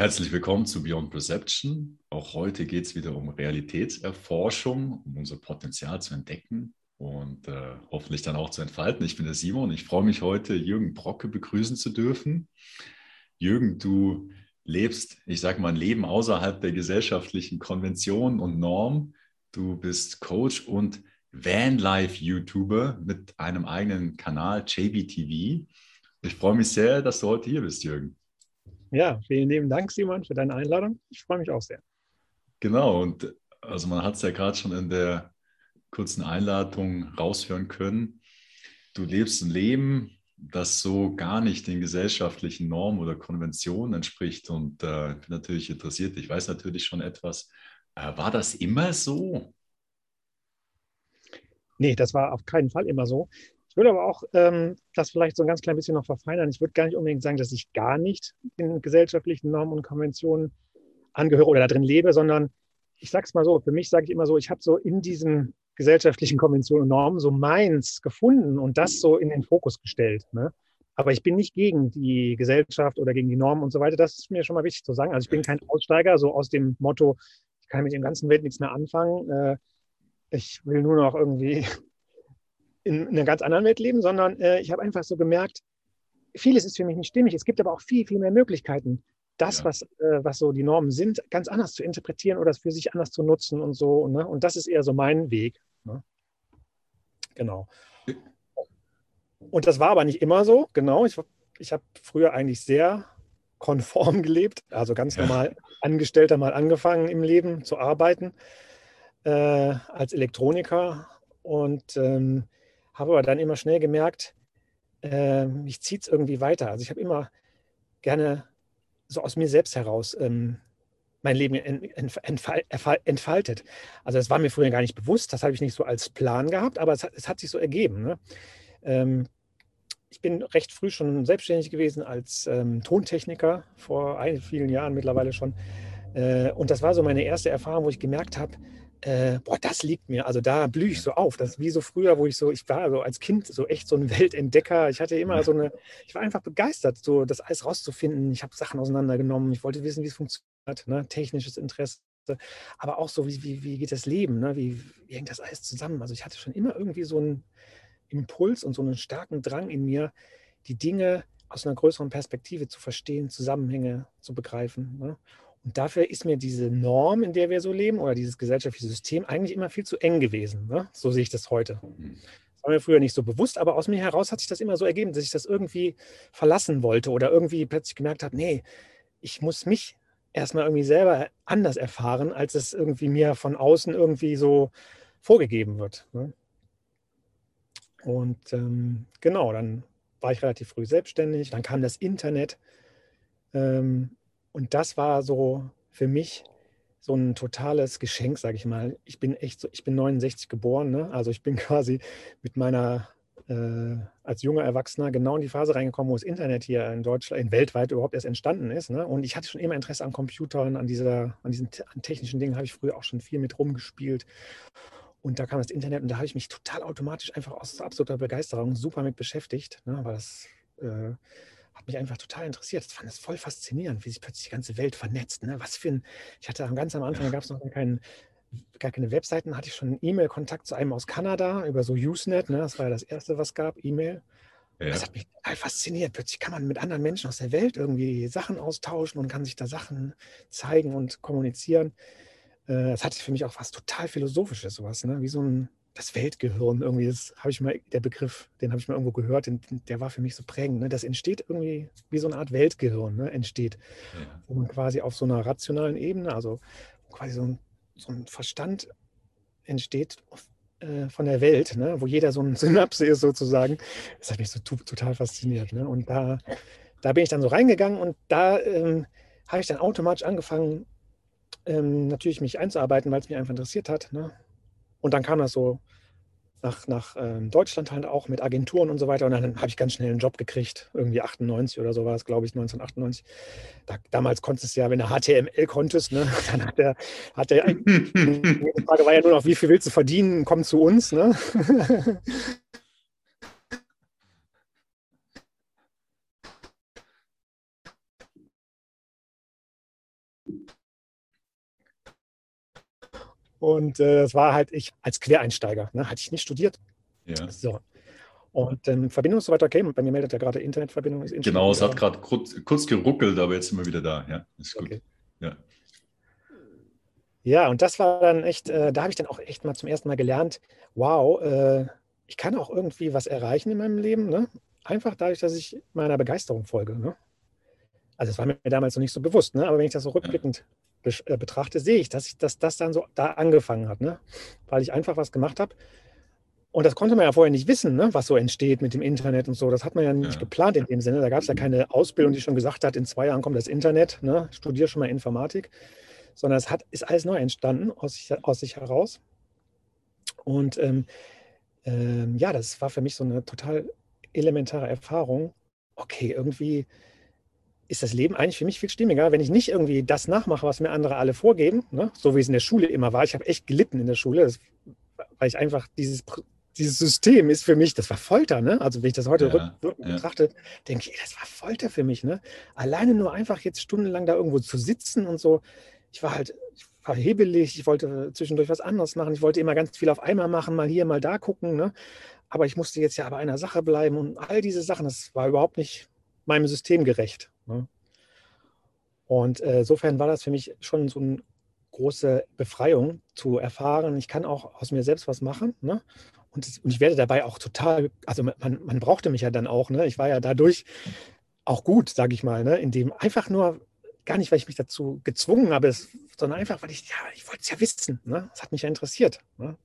Herzlich willkommen zu Beyond Perception. Auch heute geht es wieder um Realitätserforschung, um unser Potenzial zu entdecken und äh, hoffentlich dann auch zu entfalten. Ich bin der Simon. Ich freue mich heute, Jürgen Brocke begrüßen zu dürfen. Jürgen, du lebst, ich sage mal, ein Leben außerhalb der gesellschaftlichen Konvention und Norm. Du bist Coach und Vanlife-YouTuber mit einem eigenen Kanal, JBTV. Ich freue mich sehr, dass du heute hier bist, Jürgen. Ja, vielen lieben Dank, Simon, für deine Einladung. Ich freue mich auch sehr. Genau, und also man hat es ja gerade schon in der kurzen Einladung raushören können. Du lebst ein Leben, das so gar nicht den gesellschaftlichen Normen oder Konventionen entspricht. Und äh, bin natürlich interessiert. Ich weiß natürlich schon etwas. Äh, war das immer so? Nee, das war auf keinen Fall immer so. Ich würde aber auch ähm, das vielleicht so ein ganz klein bisschen noch verfeinern. Ich würde gar nicht unbedingt sagen, dass ich gar nicht den gesellschaftlichen Normen und Konventionen angehöre oder da drin lebe, sondern ich sage es mal so, für mich sage ich immer so, ich habe so in diesen gesellschaftlichen Konventionen und Normen so meins gefunden und das so in den Fokus gestellt. Ne? Aber ich bin nicht gegen die Gesellschaft oder gegen die Normen und so weiter. Das ist mir schon mal wichtig zu sagen. Also ich bin kein Aussteiger, so aus dem Motto, ich kann mit dem ganzen Welt nichts mehr anfangen. Äh, ich will nur noch irgendwie in einer ganz anderen Welt leben, sondern äh, ich habe einfach so gemerkt, vieles ist für mich nicht stimmig. Es gibt aber auch viel, viel mehr Möglichkeiten, das, ja. was, äh, was so die Normen sind, ganz anders zu interpretieren oder es für sich anders zu nutzen und so. Ne? Und das ist eher so mein Weg. Ne? Genau. Und das war aber nicht immer so, genau. Ich, ich habe früher eigentlich sehr konform gelebt, also ganz normal Angestellter mal angefangen im Leben zu arbeiten äh, als Elektroniker und ähm, habe aber dann immer schnell gemerkt, äh, mich zieht es irgendwie weiter. Also ich habe immer gerne so aus mir selbst heraus ähm, mein Leben entfaltet. Also das war mir früher gar nicht bewusst, das habe ich nicht so als Plan gehabt, aber es hat, es hat sich so ergeben. Ne? Ähm, ich bin recht früh schon selbstständig gewesen als ähm, Tontechniker, vor vielen Jahren mittlerweile schon. Äh, und das war so meine erste Erfahrung, wo ich gemerkt habe, äh, boah, das liegt mir. Also da blühe ich so auf. Das ist wie so früher, wo ich so, ich war so als Kind so echt so ein Weltentdecker. Ich hatte immer so eine, ich war einfach begeistert, so das alles rauszufinden. Ich habe Sachen auseinandergenommen. Ich wollte wissen, wie es funktioniert, ne? technisches Interesse. Aber auch so, wie, wie, wie geht das Leben? Ne? Wie, wie hängt das alles zusammen? Also ich hatte schon immer irgendwie so einen Impuls und so einen starken Drang in mir, die Dinge aus einer größeren Perspektive zu verstehen, Zusammenhänge zu begreifen. Ne? Und dafür ist mir diese Norm, in der wir so leben, oder dieses gesellschaftliche System eigentlich immer viel zu eng gewesen. Ne? So sehe ich das heute. Mhm. Das war mir früher nicht so bewusst, aber aus mir heraus hat sich das immer so ergeben, dass ich das irgendwie verlassen wollte oder irgendwie plötzlich gemerkt habe, nee, ich muss mich erstmal irgendwie selber anders erfahren, als es irgendwie mir von außen irgendwie so vorgegeben wird. Ne? Und ähm, genau, dann war ich relativ früh selbstständig, dann kam das Internet. Ähm, und das war so für mich so ein totales Geschenk, sage ich mal. Ich bin echt so, ich bin 69 geboren, ne? also ich bin quasi mit meiner äh, als junger Erwachsener genau in die Phase reingekommen, wo das Internet hier in Deutschland, in weltweit überhaupt erst entstanden ist. Ne? Und ich hatte schon immer Interesse an Computern, an dieser, an diesen an technischen Dingen habe ich früher auch schon viel mit rumgespielt. Und da kam das Internet und da habe ich mich total automatisch einfach aus absoluter Begeisterung super mit beschäftigt, ne? weil das äh, hat mich einfach total interessiert. Ich fand es voll faszinierend, wie sich plötzlich die ganze Welt vernetzt. Ne? Was für ein, ich hatte ganz am Anfang, da gab es noch keinen, gar keine Webseiten, hatte ich schon E-Mail-Kontakt zu einem aus Kanada über so Usenet. Ne? Das war ja das erste, was gab, E-Mail. Ja. Das hat mich total fasziniert. Plötzlich kann man mit anderen Menschen aus der Welt irgendwie Sachen austauschen und kann sich da Sachen zeigen und kommunizieren. Äh, das hatte für mich auch was total Philosophisches, sowas, ne? wie so ein das Weltgehirn irgendwie, das habe ich mal, der Begriff, den habe ich mal irgendwo gehört, den, der war für mich so prägend. Ne? Das entsteht irgendwie wie so eine Art Weltgehirn, ne? entsteht, ja. wo man quasi auf so einer rationalen Ebene, also quasi so ein, so ein Verstand entsteht äh, von der Welt, ne? wo jeder so ein Synapse ist sozusagen. Das hat mich so total fasziniert. Ne? Und da, da bin ich dann so reingegangen und da ähm, habe ich dann automatisch angefangen, ähm, natürlich mich einzuarbeiten, weil es mich einfach interessiert hat. Ne? Und dann kam das so nach, nach ähm, Deutschland halt auch mit Agenturen und so weiter. Und dann habe ich ganz schnell einen Job gekriegt, irgendwie 98 oder so war es, glaube ich, 1998. Da, damals konntest du ja, wenn du HTML konntest, ne, dann hat der, hat der, die Frage war ja nur noch, wie viel willst du verdienen, komm zu uns. Ne? Und äh, das war halt ich als Quereinsteiger. Ne? Hatte ich nicht studiert. Ja. So. Und ähm, Verbindung ist so weiter okay. Bei mir meldet ja gerade Internetverbindung. Ist genau, es hat gerade kurz, kurz, geruckelt, aber jetzt sind wir wieder da. Ja, ist gut. Okay. Ja. ja, und das war dann echt, äh, da habe ich dann auch echt mal zum ersten Mal gelernt, wow, äh, ich kann auch irgendwie was erreichen in meinem Leben. Ne? Einfach dadurch, dass ich meiner Begeisterung folge. Ne? Also das war mir damals noch nicht so bewusst, ne? aber wenn ich das so rückblickend betrachte, sehe ich, dass, ich, dass das dann so da angefangen hat, ne? weil ich einfach was gemacht habe. Und das konnte man ja vorher nicht wissen, ne? was so entsteht mit dem Internet und so. Das hat man ja nicht ja. geplant in dem Sinne. Da gab es ja keine Ausbildung, die schon gesagt hat, in zwei Jahren kommt das Internet, ne? studier schon mal Informatik, sondern es hat, ist alles neu entstanden aus sich, aus sich heraus. Und ähm, ähm, ja, das war für mich so eine total elementare Erfahrung. Okay, irgendwie ist das Leben eigentlich für mich viel stimmiger, wenn ich nicht irgendwie das nachmache, was mir andere alle vorgeben, ne? so wie es in der Schule immer war. Ich habe echt gelitten in der Schule, das, weil ich einfach dieses, dieses System ist für mich, das war Folter. Ne? Also wenn ich das heute ja, rückwirkend ja. betrachte, denke ich, das war Folter für mich. Ne? Alleine nur einfach jetzt stundenlang da irgendwo zu sitzen und so. Ich war halt, ich war hebelig, ich wollte zwischendurch was anderes machen, ich wollte immer ganz viel auf einmal machen, mal hier, mal da gucken. Ne? Aber ich musste jetzt ja bei einer Sache bleiben und all diese Sachen, das war überhaupt nicht meinem System gerecht. Ne? Und äh, insofern war das für mich schon so eine große Befreiung zu erfahren, ich kann auch aus mir selbst was machen. Ne? Und, das, und, ich werde dabei auch total, also man, man brauchte mich ja dann auch. Ne? Ich war ja dadurch auch gut, sage ich mal, ne? indem einfach nur, gar nicht, weil ich mich dazu gezwungen habe, sondern einfach, weil ich, ja, ich wollte es ja wissen. Ne? Hat mich ja interessiert. Ne?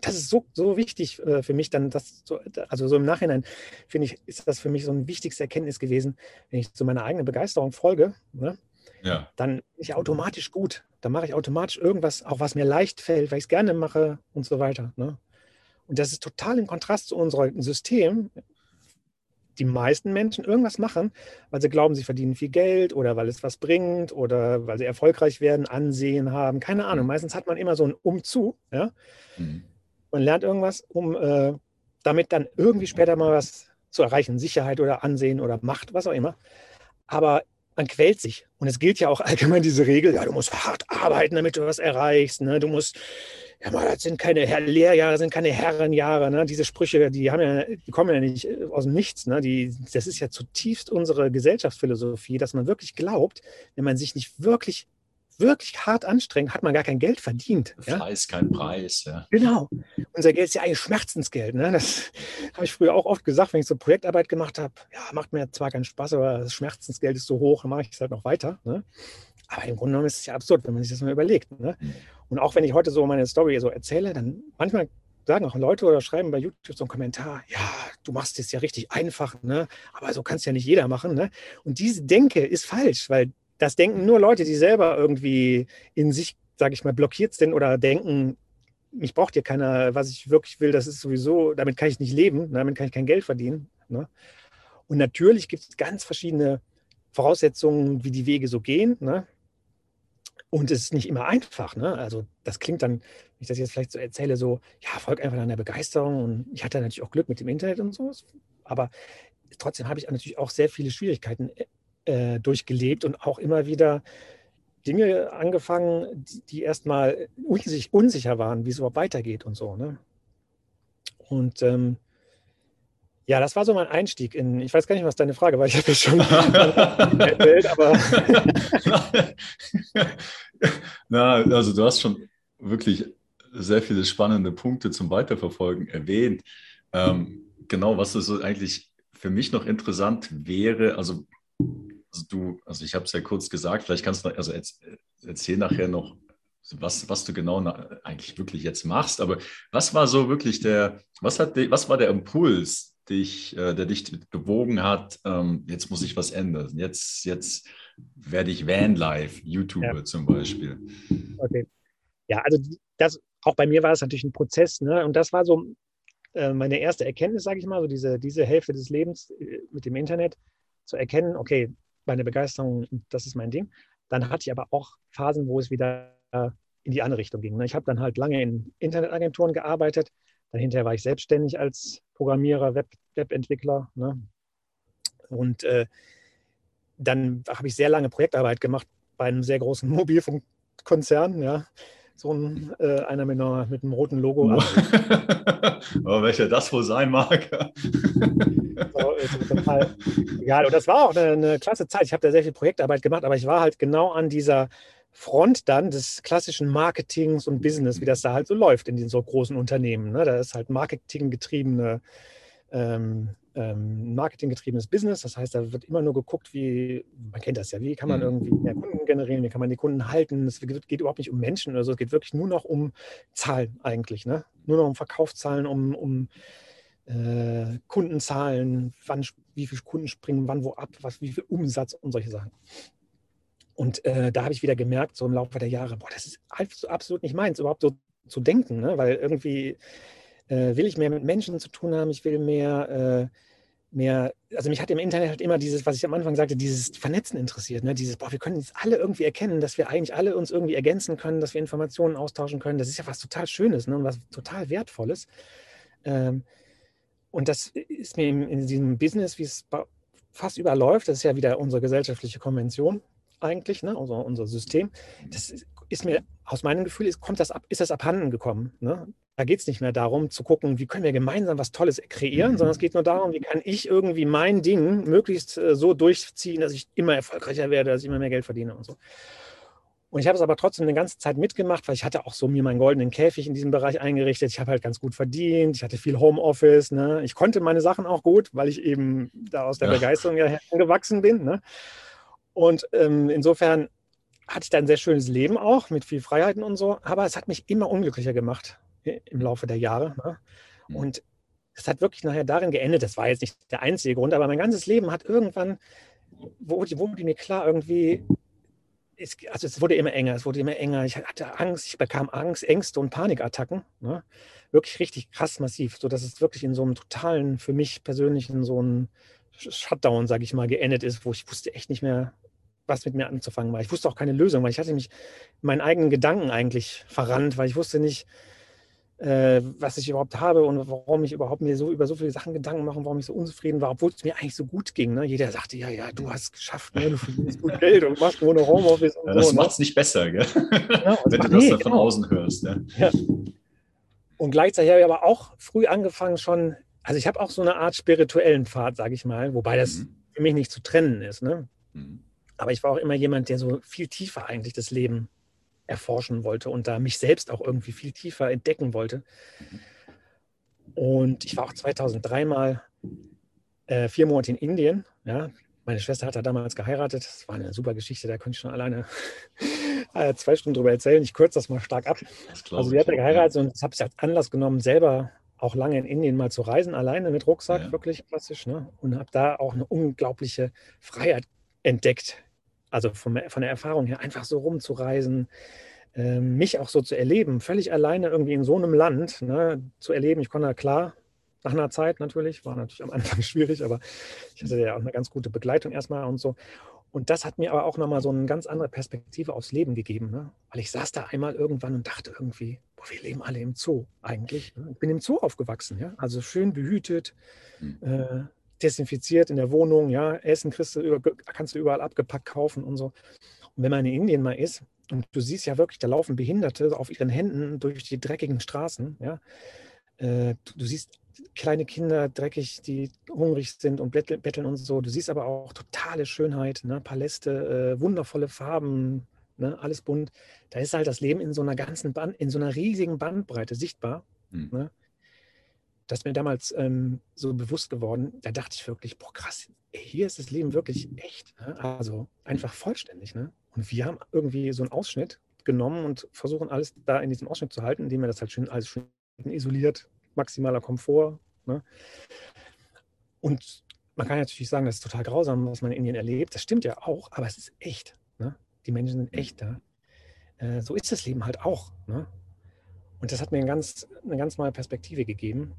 Das ist so, so wichtig äh, für mich dann, das so, also so im Nachhinein finde ich, ist das für mich so ein wichtigste Erkenntnis gewesen, wenn ich zu meiner eigenen Begeisterung folge, ne, ja. dann bin ich automatisch gut. Dann mache ich automatisch irgendwas, auch was mir leicht fällt, weil ich es gerne mache und so weiter. Ne? Und das ist total im Kontrast zu unserem System. Die meisten Menschen irgendwas machen, weil sie glauben, sie verdienen viel Geld oder weil es was bringt oder weil sie erfolgreich werden, Ansehen haben, keine Ahnung. Mhm. Meistens hat man immer so ein Umzu. Ja? Mhm. Man lernt irgendwas, um äh, damit dann irgendwie später mal was zu erreichen, Sicherheit oder Ansehen oder Macht, was auch immer. Aber man quält sich. Und es gilt ja auch allgemein diese Regel, ja, du musst hart arbeiten, damit du was erreichst. Ne? Du musst, ja, mal, das sind keine Lehrjahre, sind keine Herrenjahre. Ne? Diese Sprüche, die, haben ja, die kommen ja nicht aus dem Nichts. Ne? Die, das ist ja zutiefst unsere Gesellschaftsphilosophie, dass man wirklich glaubt, wenn man sich nicht wirklich wirklich hart anstrengt, hat man gar kein Geld verdient. Fleiß, ja? kein Preis. Ja. Genau. Unser Geld ist ja eigentlich Schmerzensgeld. Ne? Das habe ich früher auch oft gesagt, wenn ich so Projektarbeit gemacht habe. Ja, macht mir zwar keinen Spaß, aber das Schmerzensgeld ist so hoch, dann mache ich es halt noch weiter. Ne? Aber im Grunde genommen ist es ja absurd, wenn man sich das mal überlegt. Ne? Mhm. Und auch wenn ich heute so meine Story so erzähle, dann manchmal sagen auch Leute oder schreiben bei YouTube so einen Kommentar, ja, du machst es ja richtig einfach, ne? aber so kann es ja nicht jeder machen. Ne? Und diese Denke ist falsch, weil das denken nur Leute, die selber irgendwie in sich, sage ich mal, blockiert sind oder denken, mich braucht hier keiner, was ich wirklich will, das ist sowieso, damit kann ich nicht leben, damit kann ich kein Geld verdienen. Ne? Und natürlich gibt es ganz verschiedene Voraussetzungen, wie die Wege so gehen. Ne? Und es ist nicht immer einfach. Ne? Also das klingt dann, wenn ich das jetzt vielleicht so erzähle, so, ja, folgt einfach an der Begeisterung. Und ich hatte natürlich auch Glück mit dem Internet und so. Aber trotzdem habe ich natürlich auch sehr viele Schwierigkeiten äh, durchgelebt und auch immer wieder Dinge angefangen, die, die erstmal unsich, unsicher waren, wie es überhaupt weitergeht und so. Ne? Und ähm, ja, das war so mein Einstieg in, ich weiß gar nicht, was deine Frage war, ich habe ja schon erzählt, aber. Na, also du hast schon wirklich sehr viele spannende Punkte zum Weiterverfolgen erwähnt. Ähm, genau, was so eigentlich für mich noch interessant wäre, also also du, also ich habe es ja kurz gesagt, vielleicht kannst du, also erzähl nachher noch, was, was du genau eigentlich wirklich jetzt machst. Aber was war so wirklich der, was hat, was war der Impuls, dich, äh, der dich bewogen hat, ähm, jetzt muss ich was ändern. Jetzt, jetzt werde ich Vanlife, YouTuber ja. zum Beispiel. Okay. Ja, also das, auch bei mir war es natürlich ein Prozess, ne? Und das war so äh, meine erste Erkenntnis, sage ich mal, so diese, diese Hälfte des Lebens äh, mit dem Internet zu erkennen, okay, meine Begeisterung, das ist mein Ding. Dann hatte ich aber auch Phasen, wo es wieder in die andere Richtung ging. Ne? Ich habe dann halt lange in Internetagenturen gearbeitet. Dann hinterher war ich selbstständig als Programmierer, Web, Webentwickler. Ne? Und äh, dann habe ich sehr lange Projektarbeit gemacht bei einem sehr großen Mobilfunkkonzern. Ja? so ein, äh, einer mit, einer mit, einem roten Logo. Aber welcher das wohl sein mag. so, total egal. Und das war auch eine, eine klasse Zeit. Ich habe da sehr viel Projektarbeit gemacht, aber ich war halt genau an dieser Front dann des klassischen Marketings und Business, wie das da halt so läuft in den so großen Unternehmen. Ne? Da ist halt marketinggetriebene ähm, ähm, marketinggetriebenes Business. Das heißt, da wird immer nur geguckt, wie, man kennt das ja, wie kann man mhm. irgendwie mehr Kunden generieren, wie kann man die Kunden halten. Es geht überhaupt nicht um Menschen oder so, es geht wirklich nur noch um Zahlen eigentlich. Ne? Nur noch um Verkaufszahlen, um, um äh, Kundenzahlen, wann, wie viele Kunden springen wann wo ab, was, wie viel Umsatz und solche Sachen. Und äh, da habe ich wieder gemerkt, so im Laufe der Jahre, boah, das ist absolut nicht meins, überhaupt so zu denken, ne? weil irgendwie äh, will ich mehr mit Menschen zu tun haben, ich will mehr, äh, mehr, also mich hat im Internet halt immer dieses, was ich am Anfang sagte, dieses Vernetzen interessiert, ne? dieses, boah, wir können jetzt alle irgendwie erkennen, dass wir eigentlich alle uns irgendwie ergänzen können, dass wir Informationen austauschen können, das ist ja was total Schönes ne? und was total Wertvolles. Ähm, und das ist mir in, diesem Business, wie es fast überläuft, das ist ja wieder unsere gesellschaftliche Konvention eigentlich, ne? also unser System, das ist mir aus meinem Gefühl, ist, kommt das ab, ist das abhanden gekommen. Ne? Da geht es nicht mehr darum zu gucken, wie können wir gemeinsam was Tolles kreieren, sondern es geht nur darum, wie kann ich irgendwie mein Ding möglichst äh, so durchziehen, dass ich immer erfolgreicher werde, dass ich immer mehr Geld verdiene und so. Und ich habe es aber trotzdem eine ganze Zeit mitgemacht, weil ich hatte auch so mir meinen goldenen Käfig in diesem Bereich eingerichtet. Ich habe halt ganz gut verdient, ich hatte viel Homeoffice. Ne? Ich konnte meine Sachen auch gut, weil ich eben da aus der ja. Begeisterung ja herangewachsen bin. Ne? Und ähm, insofern hatte ich da ein sehr schönes Leben auch mit viel Freiheiten und so. Aber es hat mich immer unglücklicher gemacht im Laufe der Jahre. Ne? Mhm. Und es hat wirklich nachher darin geendet, das war jetzt nicht der einzige Grund, aber mein ganzes Leben hat irgendwann, wurde, wurde mir klar, irgendwie, es, also es wurde immer enger, es wurde immer enger. Ich hatte Angst, ich bekam Angst, Ängste und Panikattacken. Ne? Wirklich richtig krass massiv, sodass es wirklich in so einem totalen, für mich persönlich in so einem Shutdown, sage ich mal, geendet ist, wo ich wusste echt nicht mehr, was mit mir anzufangen war. Ich wusste auch keine Lösung, weil ich hatte mich meinen eigenen Gedanken eigentlich verrannt, weil ich wusste nicht, äh, was ich überhaupt habe und warum ich überhaupt mir so über so viele Sachen Gedanken mache, warum ich so unzufrieden war, obwohl es mir eigentlich so gut ging. Ne? Jeder sagte, ja, ja, du hast es geschafft, ne? du verdienst gut Geld und machst nur noch Homeoffice und ja, Das so, macht es ne? nicht besser, gell? Ja, wenn du das nee, dann von genau. außen hörst. Ja. ja. Und gleichzeitig habe ich aber auch früh angefangen schon, also ich habe auch so eine Art spirituellen Pfad, sage ich mal, wobei das mhm. für mich nicht zu trennen ist. Ne? Mhm. Aber ich war auch immer jemand, der so viel tiefer eigentlich das Leben erforschen wollte und da mich selbst auch irgendwie viel tiefer entdecken wollte. Und ich war auch 2003 mal äh, vier Monate in Indien. Ja. Meine Schwester hat da damals geheiratet. Das war eine super Geschichte, da könnte ich schon alleine äh, zwei Stunden drüber erzählen. Ich kürze das mal stark ab. Also sie hat da geheiratet und ich habe es als Anlass genommen, selber auch lange in Indien mal zu reisen, alleine mit Rucksack, ja. wirklich klassisch. Ne? Und habe da auch eine unglaubliche Freiheit entdeckt also von, von der Erfahrung her, einfach so rumzureisen, äh, mich auch so zu erleben, völlig alleine irgendwie in so einem Land ne, zu erleben. Ich konnte da klar, nach einer Zeit natürlich, war natürlich am Anfang schwierig, aber ich hatte ja auch eine ganz gute Begleitung erstmal und so. Und das hat mir aber auch nochmal so eine ganz andere Perspektive aufs Leben gegeben. Ne? Weil ich saß da einmal irgendwann und dachte irgendwie, boah, wir leben alle im Zoo eigentlich. Ne? Ich bin im Zoo aufgewachsen, ja. Also schön behütet, mhm. äh, desinfiziert in der Wohnung, ja, Essen kriegst du, kannst du überall abgepackt kaufen und so. Und wenn man in Indien mal ist, und du siehst ja wirklich, da laufen Behinderte auf ihren Händen durch die dreckigen Straßen, ja. Äh, du, du, siehst kleine Kinder dreckig, die hungrig sind und betteln und so. Du siehst aber auch totale Schönheit, ne? Paläste, äh, wundervolle Farben, ne? alles bunt. Da ist halt das Leben in so einer ganzen Band, in so einer riesigen Bandbreite sichtbar. Mhm. Ne? Das ist mir damals ähm, so bewusst geworden, da dachte ich wirklich, boah, krass, hier ist das Leben wirklich echt. Ne? Also einfach vollständig. Ne? Und wir haben irgendwie so einen Ausschnitt genommen und versuchen alles da in diesem Ausschnitt zu halten, indem wir das halt schön alles schön isoliert, maximaler Komfort. Ne? Und man kann natürlich sagen, das ist total grausam, was man in Indien erlebt. Das stimmt ja auch, aber es ist echt. Ne? Die Menschen sind echt da. Äh, so ist das Leben halt auch. Ne? Und das hat mir eine ganz, eine ganz neue Perspektive gegeben.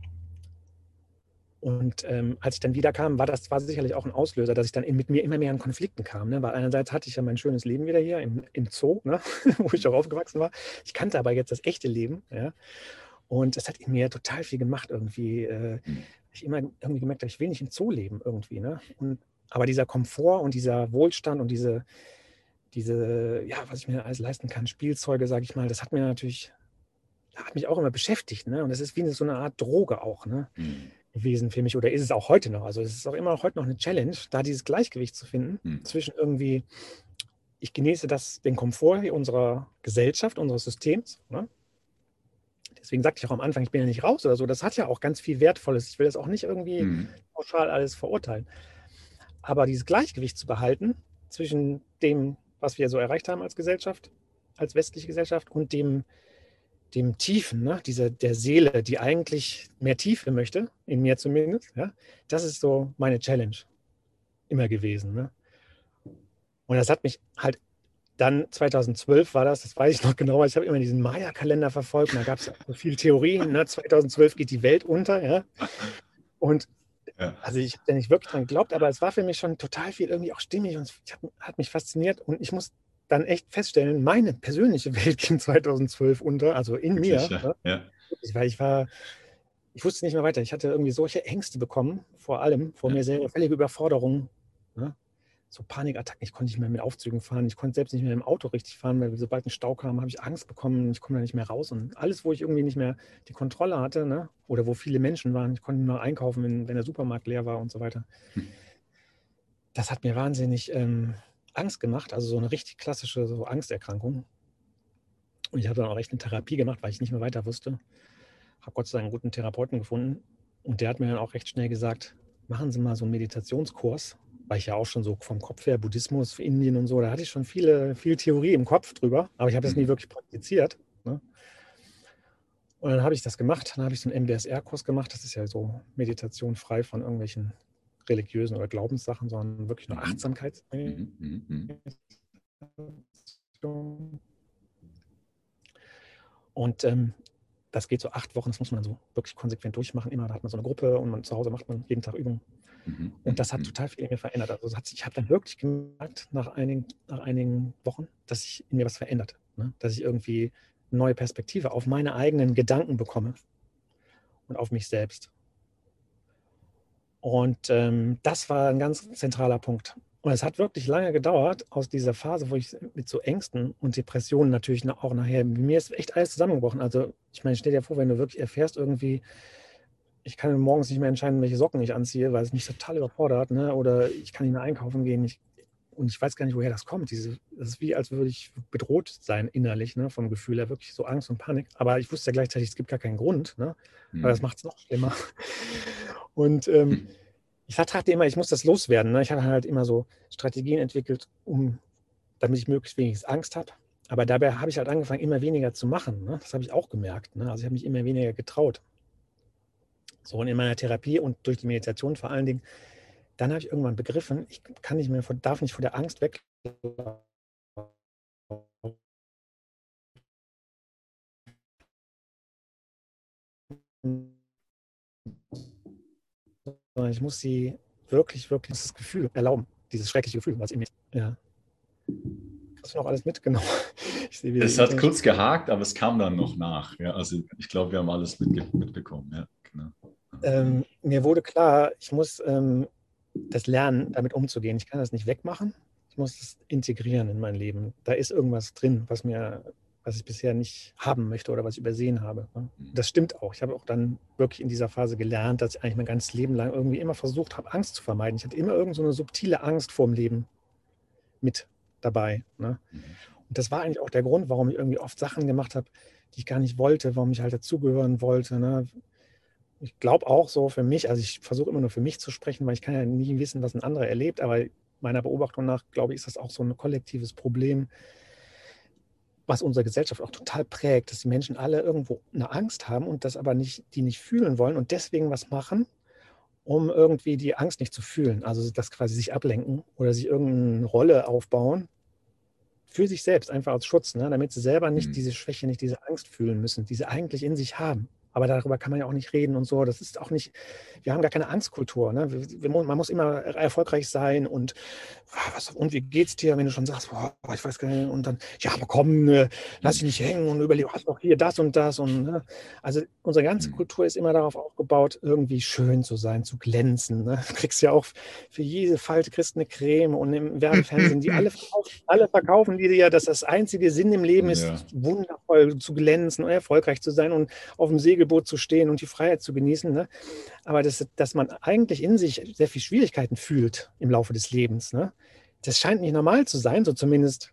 Und ähm, als ich dann wiederkam, war das war sicherlich auch ein Auslöser, dass ich dann in, mit mir immer mehr in Konflikten kam. Ne? Weil einerseits hatte ich ja mein schönes Leben wieder hier im, im Zoo, ne? wo ich auch aufgewachsen war. Ich kannte aber jetzt das echte Leben. Ja? Und es hat in mir total viel gemacht irgendwie. Äh, mhm. ich immer irgendwie gemerkt ich will nicht im Zoo leben irgendwie. Ne? Und, aber dieser Komfort und dieser Wohlstand und diese, diese, ja, was ich mir alles leisten kann, Spielzeuge, sage ich mal, das hat mir natürlich, hat mich auch immer beschäftigt. Ne? Und das ist wie so eine Art Droge auch ne? Mhm. Gewesen für mich oder ist es auch heute noch. Also es ist auch immer heute noch eine Challenge, da dieses Gleichgewicht zu finden mhm. zwischen irgendwie, ich genieße das, den Komfort unserer Gesellschaft, unseres Systems. Ne? Deswegen sagte ich auch am Anfang, ich bin ja nicht raus oder so. Das hat ja auch ganz viel Wertvolles. Ich will das auch nicht irgendwie mhm. pauschal alles verurteilen. Aber dieses Gleichgewicht zu behalten zwischen dem, was wir so erreicht haben als Gesellschaft, als westliche Gesellschaft und dem, dem Tiefen, ne? Diese, der Seele, die eigentlich mehr Tiefe möchte, in mir zumindest, ja? das ist so meine Challenge immer gewesen. Ne? Und das hat mich halt dann 2012 war das, das weiß ich noch genau, ich habe immer diesen Maya-Kalender verfolgt, da gab es so viele Theorien, ne? 2012 geht die Welt unter, ja. Und ja. also ich habe da nicht wirklich dran geglaubt, aber es war für mich schon total viel irgendwie auch stimmig und es hat mich fasziniert und ich muss dann echt feststellen, meine persönliche Welt ging 2012 unter, also in mir. Ja. Ne? Weil ich war, ich wusste nicht mehr weiter. Ich hatte irgendwie solche Ängste bekommen, vor allem vor mir selber, völlige Überforderung. Ne? so Panikattacken. Ich konnte nicht mehr mit Aufzügen fahren. Ich konnte selbst nicht mehr im Auto richtig fahren, weil sobald ein Stau kam, habe ich Angst bekommen. Ich komme da nicht mehr raus. Und alles, wo ich irgendwie nicht mehr die Kontrolle hatte, ne? oder wo viele Menschen waren, ich konnte nur einkaufen, wenn, wenn der Supermarkt leer war und so weiter. Hm. Das hat mir wahnsinnig ähm, Angst gemacht. Also so eine richtig klassische so Angsterkrankung. Und ich habe dann auch echt eine Therapie gemacht, weil ich nicht mehr weiter wusste. Habe Gott sei Dank einen guten Therapeuten gefunden. Und der hat mir dann auch recht schnell gesagt, machen Sie mal so einen Meditationskurs weil ich ja auch schon so vom Kopf her Buddhismus für Indien und so, da hatte ich schon viele, viel Theorie im Kopf drüber, aber ich habe das nie mhm. wirklich praktiziert. Ne? Und dann habe ich das gemacht, dann habe ich so einen MBSR-Kurs gemacht, das ist ja so Meditation frei von irgendwelchen religiösen oder Glaubenssachen, sondern wirklich nur mhm. Achtsamkeit. Mhm. Und ähm, das geht so acht Wochen, das muss man so wirklich konsequent durchmachen. Immer, hat man so eine Gruppe und man, zu Hause macht man jeden Tag Übungen. Mhm. Und das hat mhm. total viel in mir verändert. Also hat, ich habe dann wirklich gemerkt, nach einigen, nach einigen Wochen, dass sich in mir was verändert. Ne? Dass ich irgendwie neue Perspektive auf meine eigenen Gedanken bekomme und auf mich selbst. Und ähm, das war ein ganz zentraler Punkt. Und es hat wirklich lange gedauert, aus dieser Phase, wo ich mit so Ängsten und Depressionen natürlich auch nachher, mir ist echt alles zusammengebrochen. Also, ich meine, stell dir vor, wenn du wirklich erfährst, irgendwie, ich kann morgens nicht mehr entscheiden, welche Socken ich anziehe, weil es mich total überfordert, ne? oder ich kann nicht mehr einkaufen gehen. Ich, und ich weiß gar nicht, woher das kommt. Diese, das ist wie, als würde ich bedroht sein innerlich, ne? vom Gefühl her, wirklich so Angst und Panik. Aber ich wusste ja gleichzeitig, es gibt gar keinen Grund, ne? Mhm. weil das macht es noch schlimmer. Und ähm, mhm ich dachte immer, ich muss das loswerden. Ne? Ich habe halt immer so Strategien entwickelt, um, damit ich möglichst wenig Angst habe. Aber dabei habe ich halt angefangen, immer weniger zu machen. Ne? Das habe ich auch gemerkt. Ne? Also ich habe mich immer weniger getraut. So, und in meiner Therapie und durch die Meditation vor allen Dingen, dann habe ich irgendwann begriffen, ich kann nicht mehr, darf nicht vor der Angst weg. Sondern ich muss sie wirklich, wirklich das Gefühl erlauben, dieses schreckliche Gefühl, was in mir ja. Hast du noch alles mitgenommen? Sehe, es hat kurz gehakt, aber es kam dann noch nach. Ja, also ich glaube, wir haben alles mitge mitbekommen. Ja, genau. ähm, mir wurde klar, ich muss ähm, das lernen, damit umzugehen. Ich kann das nicht wegmachen. Ich muss es integrieren in mein Leben. Da ist irgendwas drin, was mir was ich bisher nicht haben möchte oder was ich übersehen habe. Mhm. Das stimmt auch. Ich habe auch dann wirklich in dieser Phase gelernt, dass ich eigentlich mein ganzes Leben lang irgendwie immer versucht habe, Angst zu vermeiden. Ich hatte immer irgend so eine subtile Angst vorm Leben mit dabei. Ne? Mhm. Und das war eigentlich auch der Grund, warum ich irgendwie oft Sachen gemacht habe, die ich gar nicht wollte, warum ich halt dazugehören wollte. Ne? Ich glaube auch so für mich, also ich versuche immer nur für mich zu sprechen, weil ich kann ja nie wissen, was ein anderer erlebt, aber meiner Beobachtung nach, glaube ich, ist das auch so ein kollektives Problem, was unsere Gesellschaft auch total prägt, dass die Menschen alle irgendwo eine Angst haben und das aber nicht, die nicht fühlen wollen und deswegen was machen, um irgendwie die Angst nicht zu fühlen. Also das quasi sich ablenken oder sich irgendeine Rolle aufbauen für sich selbst, einfach als Schutz, ne? damit sie selber nicht mhm. diese Schwäche, nicht diese Angst fühlen müssen, die sie eigentlich in sich haben. Aber darüber kann man ja auch nicht reden und so. Das ist auch nicht, wir haben gar keine Angstkultur. Ne? Wir, man muss immer erfolgreich sein und, ah, was, und wie geht's dir, wenn du schon sagst, boah, ich weiß gar nicht, und dann, ja, aber komm, ne, lass dich nicht hängen und überleg, hast doch hier das und das. Und, ne? Also unsere ganze mhm. Kultur ist immer darauf aufgebaut, irgendwie schön zu sein, zu glänzen. Ne? Du kriegst ja auch für jede Falte kriegst eine Creme und im Werbefernsehen, die alle verkaufen, alle verkaufen die dir ja, dass das einzige Sinn im Leben ist, ja. wundervoll zu glänzen und erfolgreich zu sein und auf dem See Segelboot zu stehen und die Freiheit zu genießen. Ne? Aber das, dass man eigentlich in sich sehr viel Schwierigkeiten fühlt im Laufe des Lebens. Ne? Das scheint nicht normal zu sein, so zumindest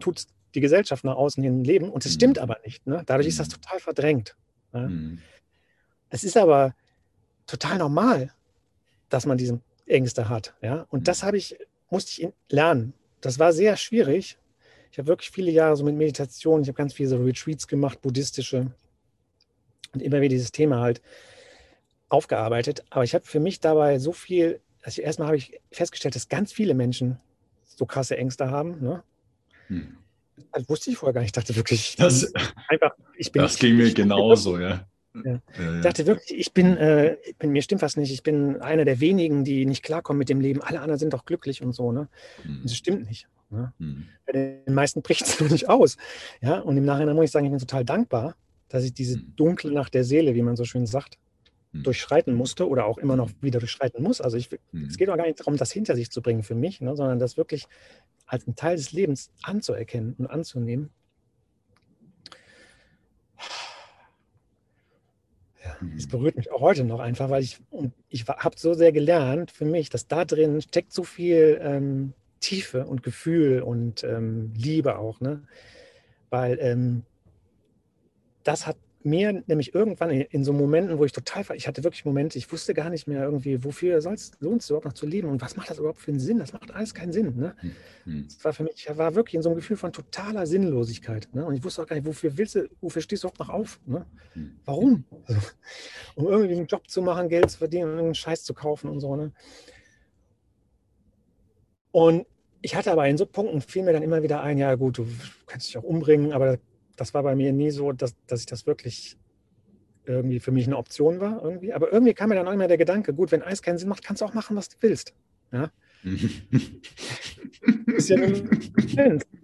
tut die Gesellschaft nach außen hin leben. Und das stimmt mhm. aber nicht. Ne? Dadurch ist das mhm. total verdrängt. Ne? Mhm. Es ist aber total normal, dass man diese Ängste hat. Ja? Und mhm. das habe ich, musste ich lernen. Das war sehr schwierig. Ich habe wirklich viele Jahre so mit Meditation, ich habe ganz viele so Retreats gemacht, buddhistische und immer wieder dieses Thema halt aufgearbeitet. Aber ich habe für mich dabei so viel, also erstmal habe ich festgestellt, dass ganz viele Menschen so krasse Ängste haben. Ne? Hm. Das wusste ich vorher gar nicht. Ich dachte wirklich, das, einfach, ich bin. Das ging mir genauso, ja. Ja. Ja, Ich dachte wirklich, ich bin, äh, ich bin, mir stimmt was nicht, ich bin einer der wenigen, die nicht klarkommen mit dem Leben. Alle anderen sind doch glücklich und so. Ne? Hm. Das stimmt nicht. Ne? Hm. Bei den meisten bricht es nicht aus. Ja? Und im Nachhinein muss ich sagen, ich bin total dankbar, dass ich diese hm. dunkle Nacht der Seele, wie man so schön sagt, hm. durchschreiten musste oder auch immer noch hm. wieder durchschreiten muss. Also ich, es geht auch gar nicht darum, das hinter sich zu bringen für mich, ne, sondern das wirklich als einen Teil des Lebens anzuerkennen und anzunehmen. Ja, es berührt mich auch heute noch einfach, weil ich, ich habe so sehr gelernt für mich, dass da drin steckt so viel ähm, Tiefe und Gefühl und ähm, Liebe auch. Ne? Weil ähm, das hat mir nämlich irgendwann in, in, so Momenten, wo ich total, ich hatte wirklich Momente, ich wusste gar nicht mehr irgendwie, wofür lohnt es überhaupt noch zu leben und was macht das überhaupt für einen Sinn? Das macht alles keinen Sinn. Ne? Mhm. Das war für mich, ich war wirklich in so einem Gefühl von totaler Sinnlosigkeit. Ne? Und ich wusste auch gar nicht, wofür willst du, wofür stehst du überhaupt noch auf? Ne? Mhm. Warum? Also, um irgendwie einen Job zu machen, Geld zu verdienen, irgendeinen Scheiß zu kaufen und so. Ne? Und ich hatte aber in so Punkten fiel mir dann immer wieder ein, ja gut, du kannst dich auch umbringen, aber das war bei mir nie so, dass, dass ich das wirklich irgendwie für mich eine Option war. Irgendwie. Aber irgendwie kam mir dann auch immer der Gedanke, gut, wenn Eis keinen Sinn macht, kannst du auch machen, was du willst. Ja. ist ja, ja.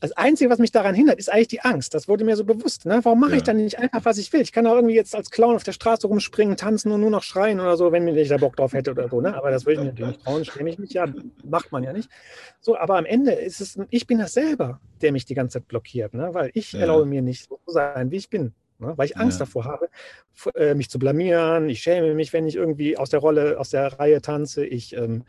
Das Einzige, was mich daran hindert, ist eigentlich die Angst. Das wurde mir so bewusst. Ne? Warum mache ja. ich dann nicht einfach, was ich will? Ich kann auch irgendwie jetzt als Clown auf der Straße rumspringen, tanzen und nur noch schreien oder so, wenn ich da Bock drauf hätte oder so. Ne? Aber das will ich mir natürlich nicht trauen, schäme ich mich ja, macht man ja nicht. So, aber am Ende ist es, ich bin das selber, der mich die ganze Zeit blockiert, ne? weil ich ja. erlaube mir nicht so zu sein, wie ich bin. Ne? Weil ich Angst ja. davor habe, äh, mich zu blamieren. Ich schäme mich, wenn ich irgendwie aus der Rolle, aus der Reihe tanze. Ich ähm,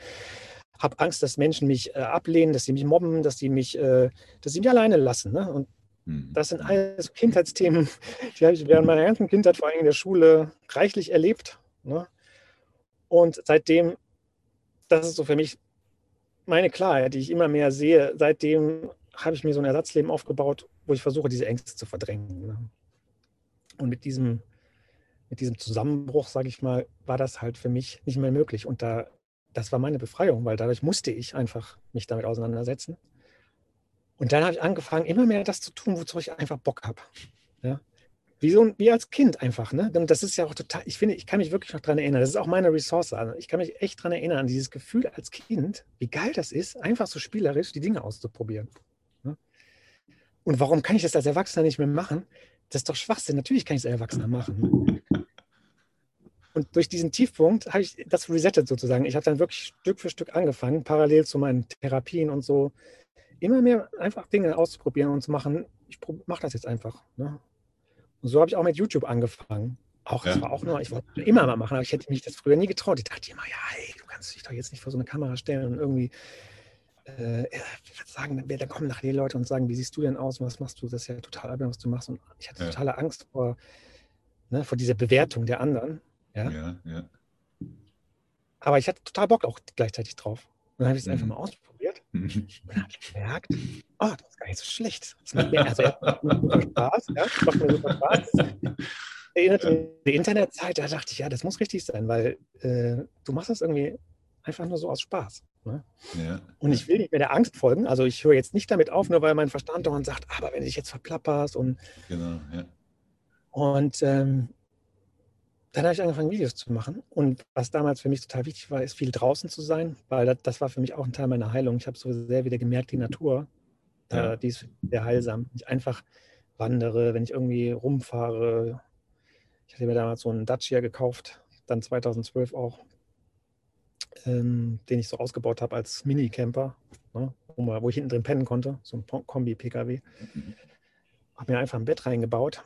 habe Angst, dass Menschen mich äh, ablehnen, dass sie mich mobben, dass sie mich, äh, dass sie mich alleine lassen. Ne? Und mhm. das sind alles Kindheitsthemen, die habe ich während meiner ganzen Kindheit, vor allem in der Schule, reichlich erlebt. Ne? Und seitdem, das ist so für mich meine Klarheit, die ich immer mehr sehe, seitdem habe ich mir so ein Ersatzleben aufgebaut, wo ich versuche, diese Ängste zu verdrängen. Ne? Und mit diesem, mit diesem Zusammenbruch, sage ich mal, war das halt für mich nicht mehr möglich. Und da das war meine Befreiung, weil dadurch musste ich einfach mich damit auseinandersetzen. Und dann habe ich angefangen, immer mehr das zu tun, wozu ich einfach Bock habe. Ja? Wie, so, wie als Kind einfach. Ne? Und das ist ja auch total, ich finde, ich kann mich wirklich noch daran erinnern. Das ist auch meine Ressource. Also ich kann mich echt daran erinnern, an dieses Gefühl als Kind, wie geil das ist, einfach so spielerisch die Dinge auszuprobieren. Ne? Und warum kann ich das als Erwachsener nicht mehr machen? Das ist doch Schwachsinn. Natürlich kann ich es als Erwachsener machen. Und durch diesen Tiefpunkt habe ich das resettet sozusagen. Ich habe dann wirklich Stück für Stück angefangen, parallel zu meinen Therapien und so, immer mehr einfach Dinge auszuprobieren und zu machen. Ich mache das jetzt einfach. Ne? Und so habe ich auch mit YouTube angefangen. Auch, ja. war auch nur, ich wollte immer mal machen, aber ich hätte mich das früher nie getraut. Ich dachte immer, ja, hey, du kannst dich doch jetzt nicht vor so eine Kamera stellen und irgendwie äh, sagen, da kommen nachher die Leute und sagen, wie siehst du denn aus, was machst du? Das ist ja total albern, was du machst. Und ich hatte ja. totale Angst vor, ne, vor dieser Bewertung der anderen. Ja? ja, ja. Aber ich hatte total Bock auch gleichzeitig drauf. Und dann habe ich es mhm. einfach mal ausprobiert. Und dann habe ich gemerkt, oh, das ist gar nicht so schlecht. Das macht mir also super Spaß. Ja? Macht mir super Spaß. Erinnert an die Internetzeit, da dachte ich, ja, das muss richtig sein, weil äh, du machst das irgendwie einfach nur so aus Spaß. Ne? Ja. Und ich will nicht mehr der Angst folgen. Also ich höre jetzt nicht damit auf, nur weil mein Verstand dauernd sagt, aber wenn du dich jetzt verplapperst und genau, ja. Und ähm, dann habe ich angefangen, Videos zu machen. Und was damals für mich total wichtig war, ist viel draußen zu sein, weil das, das war für mich auch ein Teil meiner Heilung. Ich habe so sehr wieder gemerkt, die Natur, ja. äh, die ist sehr heilsam. Ich einfach wandere, wenn ich irgendwie rumfahre. Ich hatte mir damals so einen Dacia gekauft, dann 2012 auch, ähm, den ich so ausgebaut habe als Mini-Camper, ne, wo, wo, ich hinten drin pennen konnte, so ein Kombi-Pkw. Habe mir einfach ein Bett reingebaut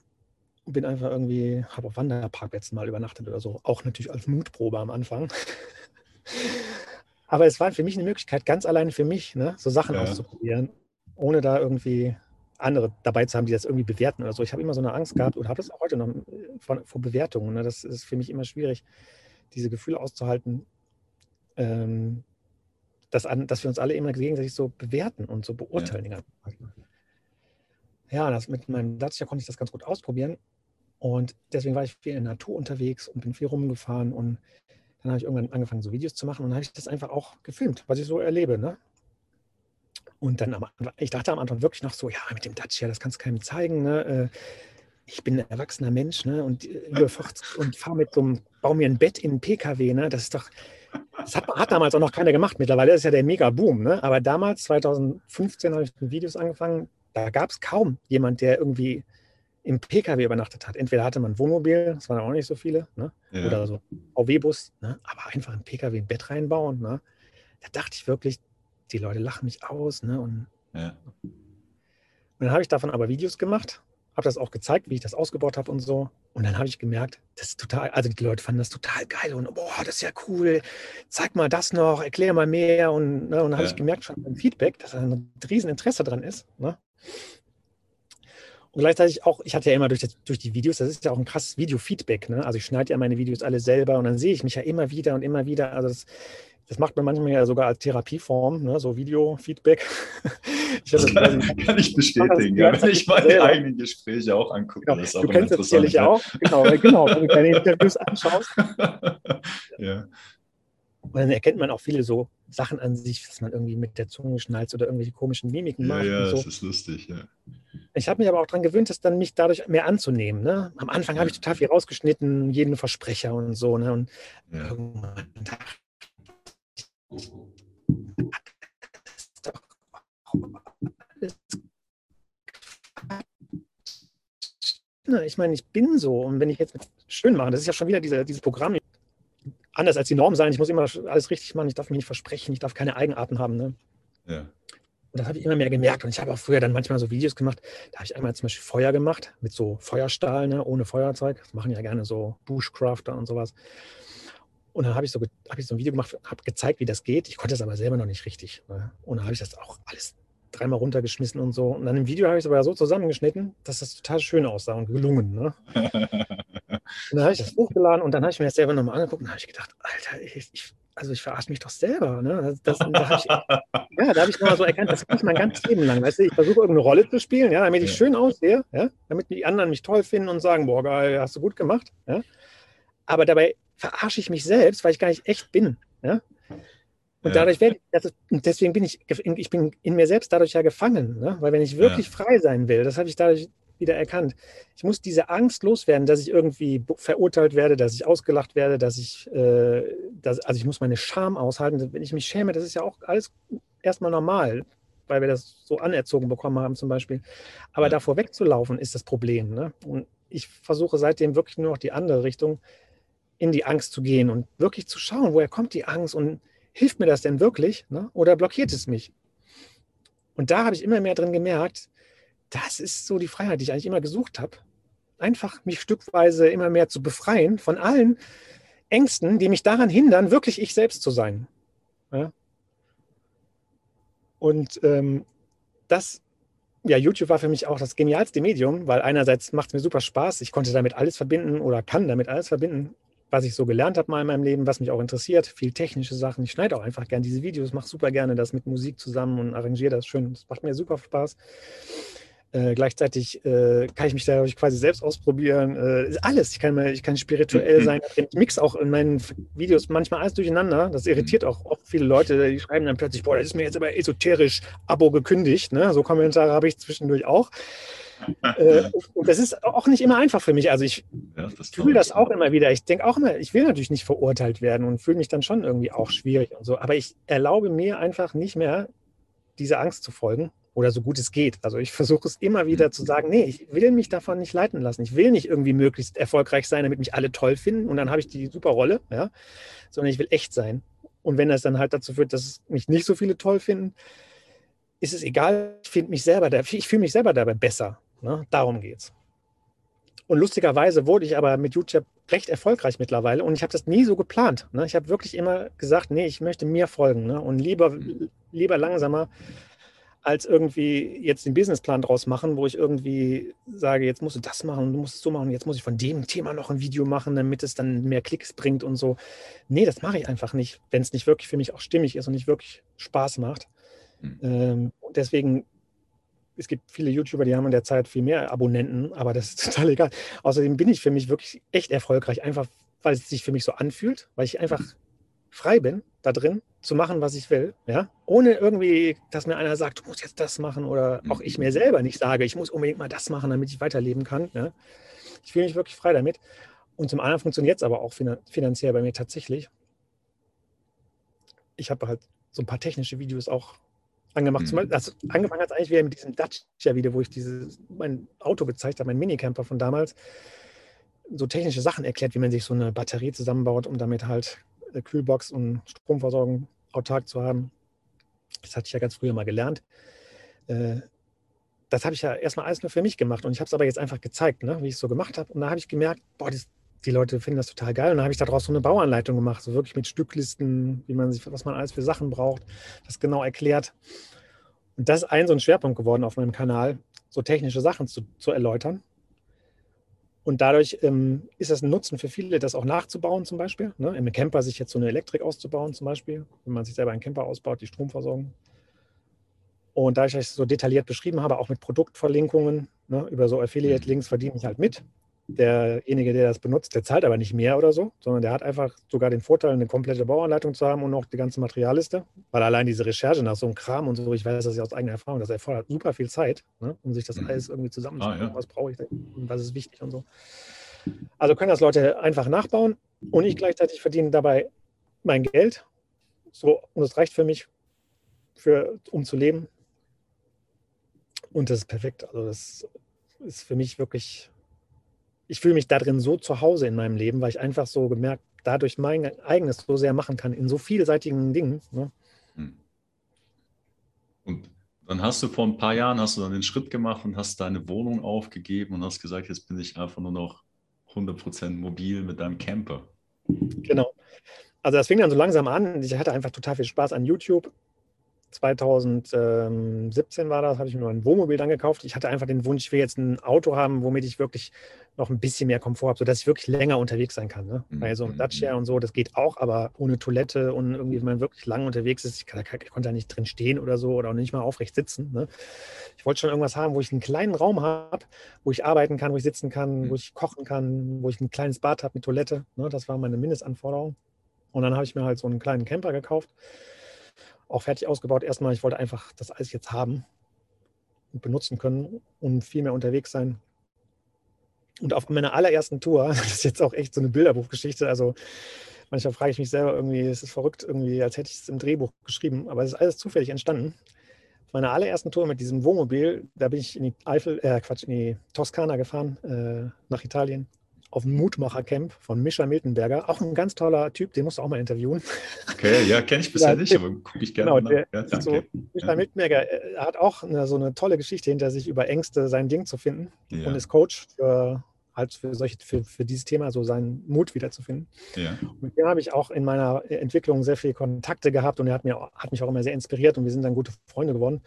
bin einfach irgendwie, habe auf Wanderparkplätzen mal übernachtet oder so. Auch natürlich als Mutprobe am Anfang. Aber es war für mich eine Möglichkeit, ganz allein für mich, ne, so Sachen ja. auszuprobieren, ohne da irgendwie andere dabei zu haben, die das irgendwie bewerten oder so. Ich habe immer so eine Angst gehabt oder habe es auch heute noch vor, vor Bewertungen. Ne? Das ist für mich immer schwierig, diese Gefühle auszuhalten, ähm, dass, an, dass wir uns alle immer gegenseitig so bewerten und so beurteilen. Ja, ja das, mit meinem Dacia konnte ich das ganz gut ausprobieren. Und deswegen war ich viel in der Natur unterwegs und bin viel rumgefahren. Und dann habe ich irgendwann angefangen, so Videos zu machen. Und dann habe ich das einfach auch gefilmt, was ich so erlebe. Ne? Und dann, am, ich dachte am Anfang wirklich noch so, ja, mit dem Dacia, das kannst du keinem zeigen. Ne? Äh, ich bin ein erwachsener Mensch ne? und äh, über 40 und fahre mit so einem, baue mir ein Bett in einen PKW. Ne? Das ist doch, das hat, hat, damals auch noch keiner gemacht. Mittlerweile ist ja der Mega-Boom. Ne? Aber damals, 2015, habe ich mit Videos angefangen. Da gab es kaum jemand, der irgendwie im PKW übernachtet hat. Entweder hatte man Wohnmobil, das waren auch nicht so viele, ne? ja. oder so VW-Bus, ne? aber einfach im PKW ein Bett reinbauen. Ne? Da dachte ich wirklich, die Leute lachen mich aus. Ne? Und, ja. und dann habe ich davon aber Videos gemacht, habe das auch gezeigt, wie ich das ausgebaut habe und so. Und dann habe ich gemerkt, das ist total, also die Leute fanden das total geil und boah, das ist ja cool, zeig mal das noch, erklär mal mehr. Und, ne, und dann ja. habe ich gemerkt schon beim Feedback, dass da ein riesen Interesse dran ist. Und gleichzeitig auch, ich hatte ja immer durch, das, durch die Videos, das ist ja auch ein krasses Video-Feedback. Ne? Also ich schneide ja meine Videos alle selber und dann sehe ich mich ja immer wieder und immer wieder. Also das, das macht man manchmal ja sogar als Therapieform, ne? so Video-Feedback. das kann, kann, ich bestätigen, ja, wenn ich meine selber. eigenen Gespräche auch angucke. Genau. du kennst das sicherlich auch, genau, genau, wenn du deine Interviews anschaust. ja. Und dann erkennt man auch viele so Sachen an sich, dass man irgendwie mit der Zunge schnalzt oder irgendwelche komischen Mimiken macht. Ja, ja, so. das ist lustig, ja. Ich habe mich aber auch daran gewöhnt, das dann mich dadurch mehr anzunehmen. Ne? Am Anfang ja. habe ich total viel rausgeschnitten, jeden Versprecher und so. Ne? Und ja. irgendwann dachte ich meine, ich bin so. Und wenn ich jetzt schön mache, das ist ja schon wieder diese, dieses Programm, anders als die Norm sein. Ich muss immer alles richtig machen. Ich darf mich nicht versprechen. Ich darf keine Eigenarten haben. Ne? Ja. Und das habe ich immer mehr gemerkt. Und ich habe auch früher dann manchmal so Videos gemacht. Da habe ich einmal zum Beispiel Feuer gemacht mit so Feuerstahl, ne? ohne Feuerzeug. Das machen ja gerne so Bushcrafter und sowas. Und dann habe ich, so, hab ich so ein Video gemacht, habe gezeigt, wie das geht. Ich konnte es aber selber noch nicht richtig. Ne? Und dann habe ich das auch alles dreimal runtergeschmissen und so. Und dann im Video habe ich es aber so zusammengeschnitten, dass das total schön aussah und gelungen. Ne? und dann habe ich das hochgeladen und dann habe ich mir das selber nochmal angeguckt und habe ich gedacht, Alter, ich, ich, also ich verarsche mich doch selber. Ne? Das, das, da ich, ja, da habe ich nochmal so erkannt, das kann ich mein ganzes Leben lang. Weißt du, ich versuche irgendeine Rolle zu spielen, ja, damit ich ja. schön aussehe, ja, damit die anderen mich toll finden und sagen, boah, geil, hast du gut gemacht. Ja? Aber dabei verarsche ich mich selbst, weil ich gar nicht echt bin. Ja? Und ja. dadurch werde ich, deswegen bin ich, ich bin in mir selbst dadurch ja gefangen. Ne? Weil wenn ich wirklich ja. frei sein will, das habe ich dadurch wieder erkannt. Ich muss diese Angst loswerden, dass ich irgendwie verurteilt werde, dass ich ausgelacht werde, dass ich, äh, dass, also ich muss meine Scham aushalten. Wenn ich mich schäme, das ist ja auch alles erstmal normal, weil wir das so anerzogen bekommen haben zum Beispiel. Aber ja. davor wegzulaufen ist das Problem. Ne? Und ich versuche seitdem wirklich nur noch die andere Richtung in die Angst zu gehen und wirklich zu schauen, woher kommt die Angst und hilft mir das denn wirklich ne? oder blockiert es mich? Und da habe ich immer mehr drin gemerkt, das ist so die Freiheit, die ich eigentlich immer gesucht habe. Einfach mich stückweise immer mehr zu befreien von allen Ängsten, die mich daran hindern, wirklich ich selbst zu sein. Ja? Und ähm, das, ja, YouTube war für mich auch das genialste Medium, weil einerseits macht es mir super Spaß, ich konnte damit alles verbinden oder kann damit alles verbinden, was ich so gelernt habe mal in meinem Leben, was mich auch interessiert, viel technische Sachen. Ich schneide auch einfach gerne diese Videos, mache super gerne das mit Musik zusammen und arrangiere das schön. Das macht mir super Spaß. Äh, gleichzeitig äh, kann ich mich da quasi selbst ausprobieren. Äh, alles. Ich kann, mal, ich kann spirituell sein. Ich mix auch in meinen Videos manchmal alles durcheinander. Das irritiert auch oft viele Leute. Die schreiben dann plötzlich, boah, das ist mir jetzt aber esoterisch Abo gekündigt. Ne? So Kommentare habe ich zwischendurch auch. äh, und das ist auch nicht immer einfach für mich. Also ich ja, fühle das auch immer wieder. Ich denke auch immer, ich will natürlich nicht verurteilt werden und fühle mich dann schon irgendwie auch schwierig und so. Aber ich erlaube mir einfach nicht mehr, dieser Angst zu folgen oder so gut es geht. Also ich versuche es immer wieder zu sagen, nee, ich will mich davon nicht leiten lassen. Ich will nicht irgendwie möglichst erfolgreich sein, damit mich alle toll finden und dann habe ich die super Rolle, ja, sondern ich will echt sein. Und wenn das dann halt dazu führt, dass mich nicht so viele toll finden, ist es egal, ich finde mich selber, ich fühle mich selber dabei besser. Ne? Darum geht's. Und lustigerweise wurde ich aber mit YouTube recht erfolgreich mittlerweile und ich habe das nie so geplant. Ne? Ich habe wirklich immer gesagt, nee, ich möchte mir folgen ne? und lieber, lieber langsamer als irgendwie jetzt den Businessplan draus machen, wo ich irgendwie sage, jetzt musst du das machen, du musst es so machen, jetzt muss ich von dem Thema noch ein Video machen, damit es dann mehr Klicks bringt und so. Nee, das mache ich einfach nicht, wenn es nicht wirklich für mich auch stimmig ist und nicht wirklich Spaß macht. Mhm. Ähm, deswegen, es gibt viele YouTuber, die haben in der Zeit viel mehr Abonnenten, aber das ist total egal. Außerdem bin ich für mich wirklich echt erfolgreich, einfach weil es sich für mich so anfühlt, weil ich einfach frei bin da drin zu machen, was ich will, ja, ohne irgendwie, dass mir einer sagt, du musst jetzt das machen oder auch ich mir selber nicht sage, ich muss unbedingt mal das machen, damit ich weiterleben kann. Ja? Ich fühle mich wirklich frei damit. Und zum anderen funktioniert es aber auch finanziell bei mir tatsächlich. Ich habe halt so ein paar technische Videos auch angemacht. Mhm. Also angefangen hat es eigentlich wieder mit diesem Dacia-Video, wo ich dieses, mein Auto gezeigt habe, mein Minicamper von damals. So technische Sachen erklärt, wie man sich so eine Batterie zusammenbaut, um damit halt äh, Kühlbox und Stromversorgung autark zu haben. Das hatte ich ja ganz früher mal gelernt. Äh, das habe ich ja erstmal alles nur für mich gemacht und ich habe es aber jetzt einfach gezeigt, ne, wie ich es so gemacht habe. Und da habe ich gemerkt, boah, das, die Leute finden das total geil. Und dann habe ich daraus so eine Bauanleitung gemacht, so wirklich mit Stücklisten, wie man sich, was man alles für Sachen braucht, das genau erklärt. Und das ist ein so ein Schwerpunkt geworden auf meinem Kanal, so technische Sachen zu, zu erläutern. Und dadurch ähm, ist es ein Nutzen für viele, das auch nachzubauen, zum Beispiel. Ne? Im Camper sich jetzt so eine Elektrik auszubauen, zum Beispiel, wenn man sich selber einen Camper ausbaut, die Stromversorgung. Und da ich es so detailliert beschrieben habe, auch mit Produktverlinkungen, ne, über so Affiliate-Links verdiene ich halt mit derjenige, der das benutzt, der zahlt aber nicht mehr oder so, sondern der hat einfach sogar den Vorteil, eine komplette Bauanleitung zu haben und noch die ganze Materialliste. Weil allein diese Recherche nach so einem Kram und so, ich weiß das ja aus eigener Erfahrung, das erfordert super viel Zeit, ne, um sich das mhm. alles irgendwie zusammenzubauen. Ah, ja. Was brauche ich denn und was ist wichtig und so. Also können das Leute einfach nachbauen und ich gleichzeitig verdiene dabei mein Geld. So, und das reicht für mich, für, um zu leben. Und das ist perfekt. Also das ist für mich wirklich ich fühle mich da drin so zu Hause in meinem Leben, weil ich einfach so gemerkt, dadurch mein eigenes so sehr machen kann in so vielseitigen Dingen. Ne? Hm. Und dann hast du vor ein paar Jahren hast du dann den Schritt gemacht und hast deine Wohnung aufgegeben und hast gesagt, jetzt bin ich einfach nur noch 100% mobil mit deinem Camper. Genau. Also das fing dann so langsam an. Ich hatte einfach total viel Spaß an YouTube 2017 war das, habe ich mir ein Wohnmobil dann gekauft. Ich hatte einfach den Wunsch, ich will jetzt ein Auto haben, womit ich wirklich noch ein bisschen mehr Komfort habe, sodass ich wirklich länger unterwegs sein kann. Ne? Mhm. Weil so ein mhm, mhm. und so, das geht auch, aber ohne Toilette und irgendwie, wenn man wirklich lang unterwegs ist, ich, kann, ich konnte da nicht drin stehen oder so oder nicht mal aufrecht sitzen. Ne? Ich wollte schon irgendwas haben, wo ich einen kleinen Raum habe, wo ich arbeiten kann, wo ich sitzen kann, mhm. wo ich kochen kann, wo ich ein kleines Bad habe mit Toilette. Ne? Das war meine Mindestanforderung. Und dann habe ich mir halt so einen kleinen Camper gekauft auch fertig ausgebaut. Erstmal, ich wollte einfach das alles jetzt haben und benutzen können und viel mehr unterwegs sein. Und auf meiner allerersten Tour, das ist jetzt auch echt so eine Bilderbuchgeschichte, also manchmal frage ich mich selber irgendwie, es ist verrückt irgendwie, als hätte ich es im Drehbuch geschrieben, aber es ist alles zufällig entstanden. Auf meiner allerersten Tour mit diesem Wohnmobil, da bin ich in die Eifel, äh Quatsch, in die Toskana gefahren, äh, nach Italien auf dem Mutmacher-Camp von Mischa Miltenberger. Auch ein ganz toller Typ, den musst du auch mal interviewen. Okay, ja, kenne ich bisher nicht, aber gucke ich gerne genau, der, ja, so, Mischa ja. Miltenberger äh, hat auch eine, so eine tolle Geschichte hinter sich, über Ängste sein Ding zu finden ja. und ist Coach für, halt für, solche, für, für dieses Thema, so seinen Mut wiederzufinden. Ja. Mit dem habe ich auch in meiner Entwicklung sehr viele Kontakte gehabt und er hat, mir, hat mich auch immer sehr inspiriert und wir sind dann gute Freunde geworden.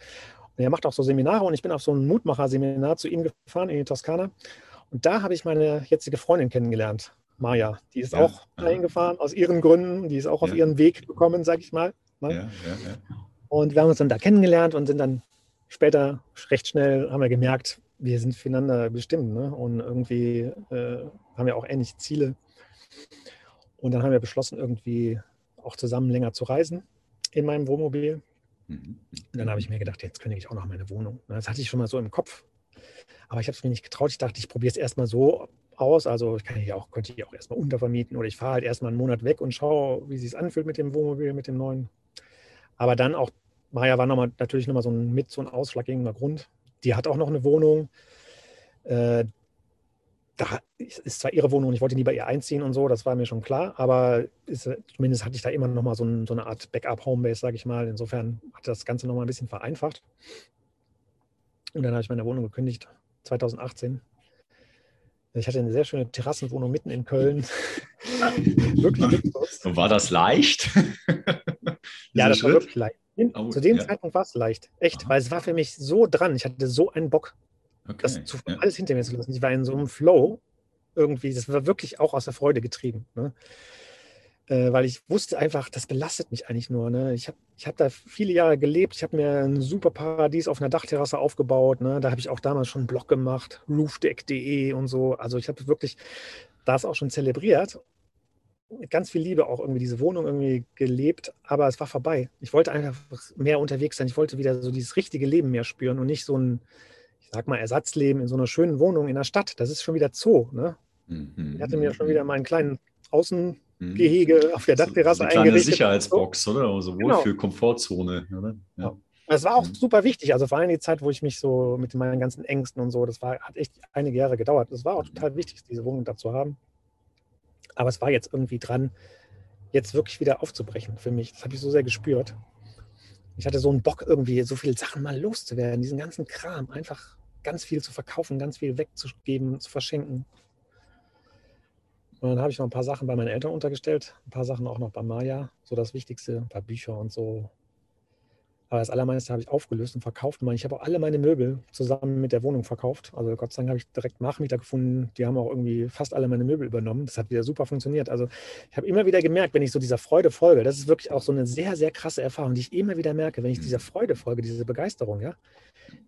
Und er macht auch so Seminare und ich bin auf so ein Mutmacher-Seminar zu ihm gefahren in die Toskana. Und da habe ich meine jetzige Freundin kennengelernt, Maja. Die ist ja, auch dahin gefahren aus ihren Gründen. Die ist auch auf ihren Weg gekommen, sag ich mal. Ne? Und wir haben uns dann da kennengelernt und sind dann später recht schnell, haben wir gemerkt, wir sind füreinander bestimmt. Ne? Und irgendwie äh, haben wir auch ähnliche Ziele. Und dann haben wir beschlossen, irgendwie auch zusammen länger zu reisen in meinem Wohnmobil. Mhm. Und dann habe ich mir gedacht, jetzt kündige ich auch noch meine Wohnung. Das hatte ich schon mal so im Kopf Aber ich habe es mir nicht getraut. Ich dachte, ich probiere es erstmal so aus. Also ich kann hier auch, könnte hier auch erstmal untervermieten oder ich fahre halt erstmal einen Monat weg und schaue, wie es sich anfühlt mit dem Wohnmobil, mit dem neuen. Aber dann auch, Maja war noch mal, natürlich nochmal so ein mit so ein ausschlaggebender Grund. Die hat auch noch eine Wohnung. Äh, da ist zwar ihre Wohnung ich wollte nie bei ihr einziehen und so, das war mir schon klar, aber ist, zumindest hatte ich da immer noch mal so, ein, so eine Art Backup-Homebase, sage ich mal. Insofern hat das Ganze noch mal ein bisschen vereinfacht. Und dann habe ich meine Wohnung gekündigt, 2018. Ich hatte eine sehr schöne Terrassenwohnung mitten in Köln. wirklich war das leicht? ja, das Schritt? war wirklich leicht. Oh, Zu dem ja. Zeitpunkt war es leicht. Echt, Aha. weil es war für mich so dran. Ich hatte so einen Bock, okay. das zu, ja. alles hinter mir zu lassen. Ich war in so einem Flow irgendwie. Das war wirklich auch aus der Freude getrieben. Ne? Äh, weil ich wusste einfach, das belastet mich eigentlich nur. Ne? Ich habe ich hab da viele Jahre gelebt. Ich habe mir ein super Paradies auf einer Dachterrasse aufgebaut. Ne? Da habe ich auch damals schon einen Blog gemacht, roofdeck.de und so. Also ich habe wirklich das auch schon zelebriert. Mit ganz viel Liebe auch irgendwie diese Wohnung irgendwie gelebt, aber es war vorbei. Ich wollte einfach mehr unterwegs sein. Ich wollte wieder so dieses richtige Leben mehr spüren und nicht so ein, ich sag mal, Ersatzleben in so einer schönen Wohnung in der Stadt. Das ist schon wieder Zoo. Ne? Mhm. Ich hatte mir schon wieder meinen kleinen Außen Gehege mhm. auf der Dachterrasse eine eingerichtet. Eine Sicherheitsbox, oder? Also wohl genau. für Komfortzone. Oder? Ja. Das war auch mhm. super wichtig. Also vor allem die Zeit, wo ich mich so mit meinen ganzen Ängsten und so, das war, hat echt einige Jahre gedauert. Das war auch total wichtig, diese Wohnung da zu haben. Aber es war jetzt irgendwie dran, jetzt wirklich wieder aufzubrechen für mich. Das habe ich so sehr gespürt. Ich hatte so einen Bock, irgendwie so viele Sachen mal loszuwerden, diesen ganzen Kram, einfach ganz viel zu verkaufen, ganz viel wegzugeben, zu verschenken. Und dann habe ich noch ein paar Sachen bei meinen Eltern untergestellt, ein paar Sachen auch noch bei Maya, so das Wichtigste, ein paar Bücher und so. Aber das Allermeiste habe ich aufgelöst und verkauft. Ich habe auch alle meine Möbel zusammen mit der Wohnung verkauft. Also Gott sei Dank habe ich direkt Nachmieter gefunden, die haben auch irgendwie fast alle meine Möbel übernommen. Das hat wieder super funktioniert. Also ich habe immer wieder gemerkt, wenn ich so dieser Freude folge, das ist wirklich auch so eine sehr, sehr krasse Erfahrung, die ich immer wieder merke, wenn ich dieser Freude folge, diese Begeisterung, ja,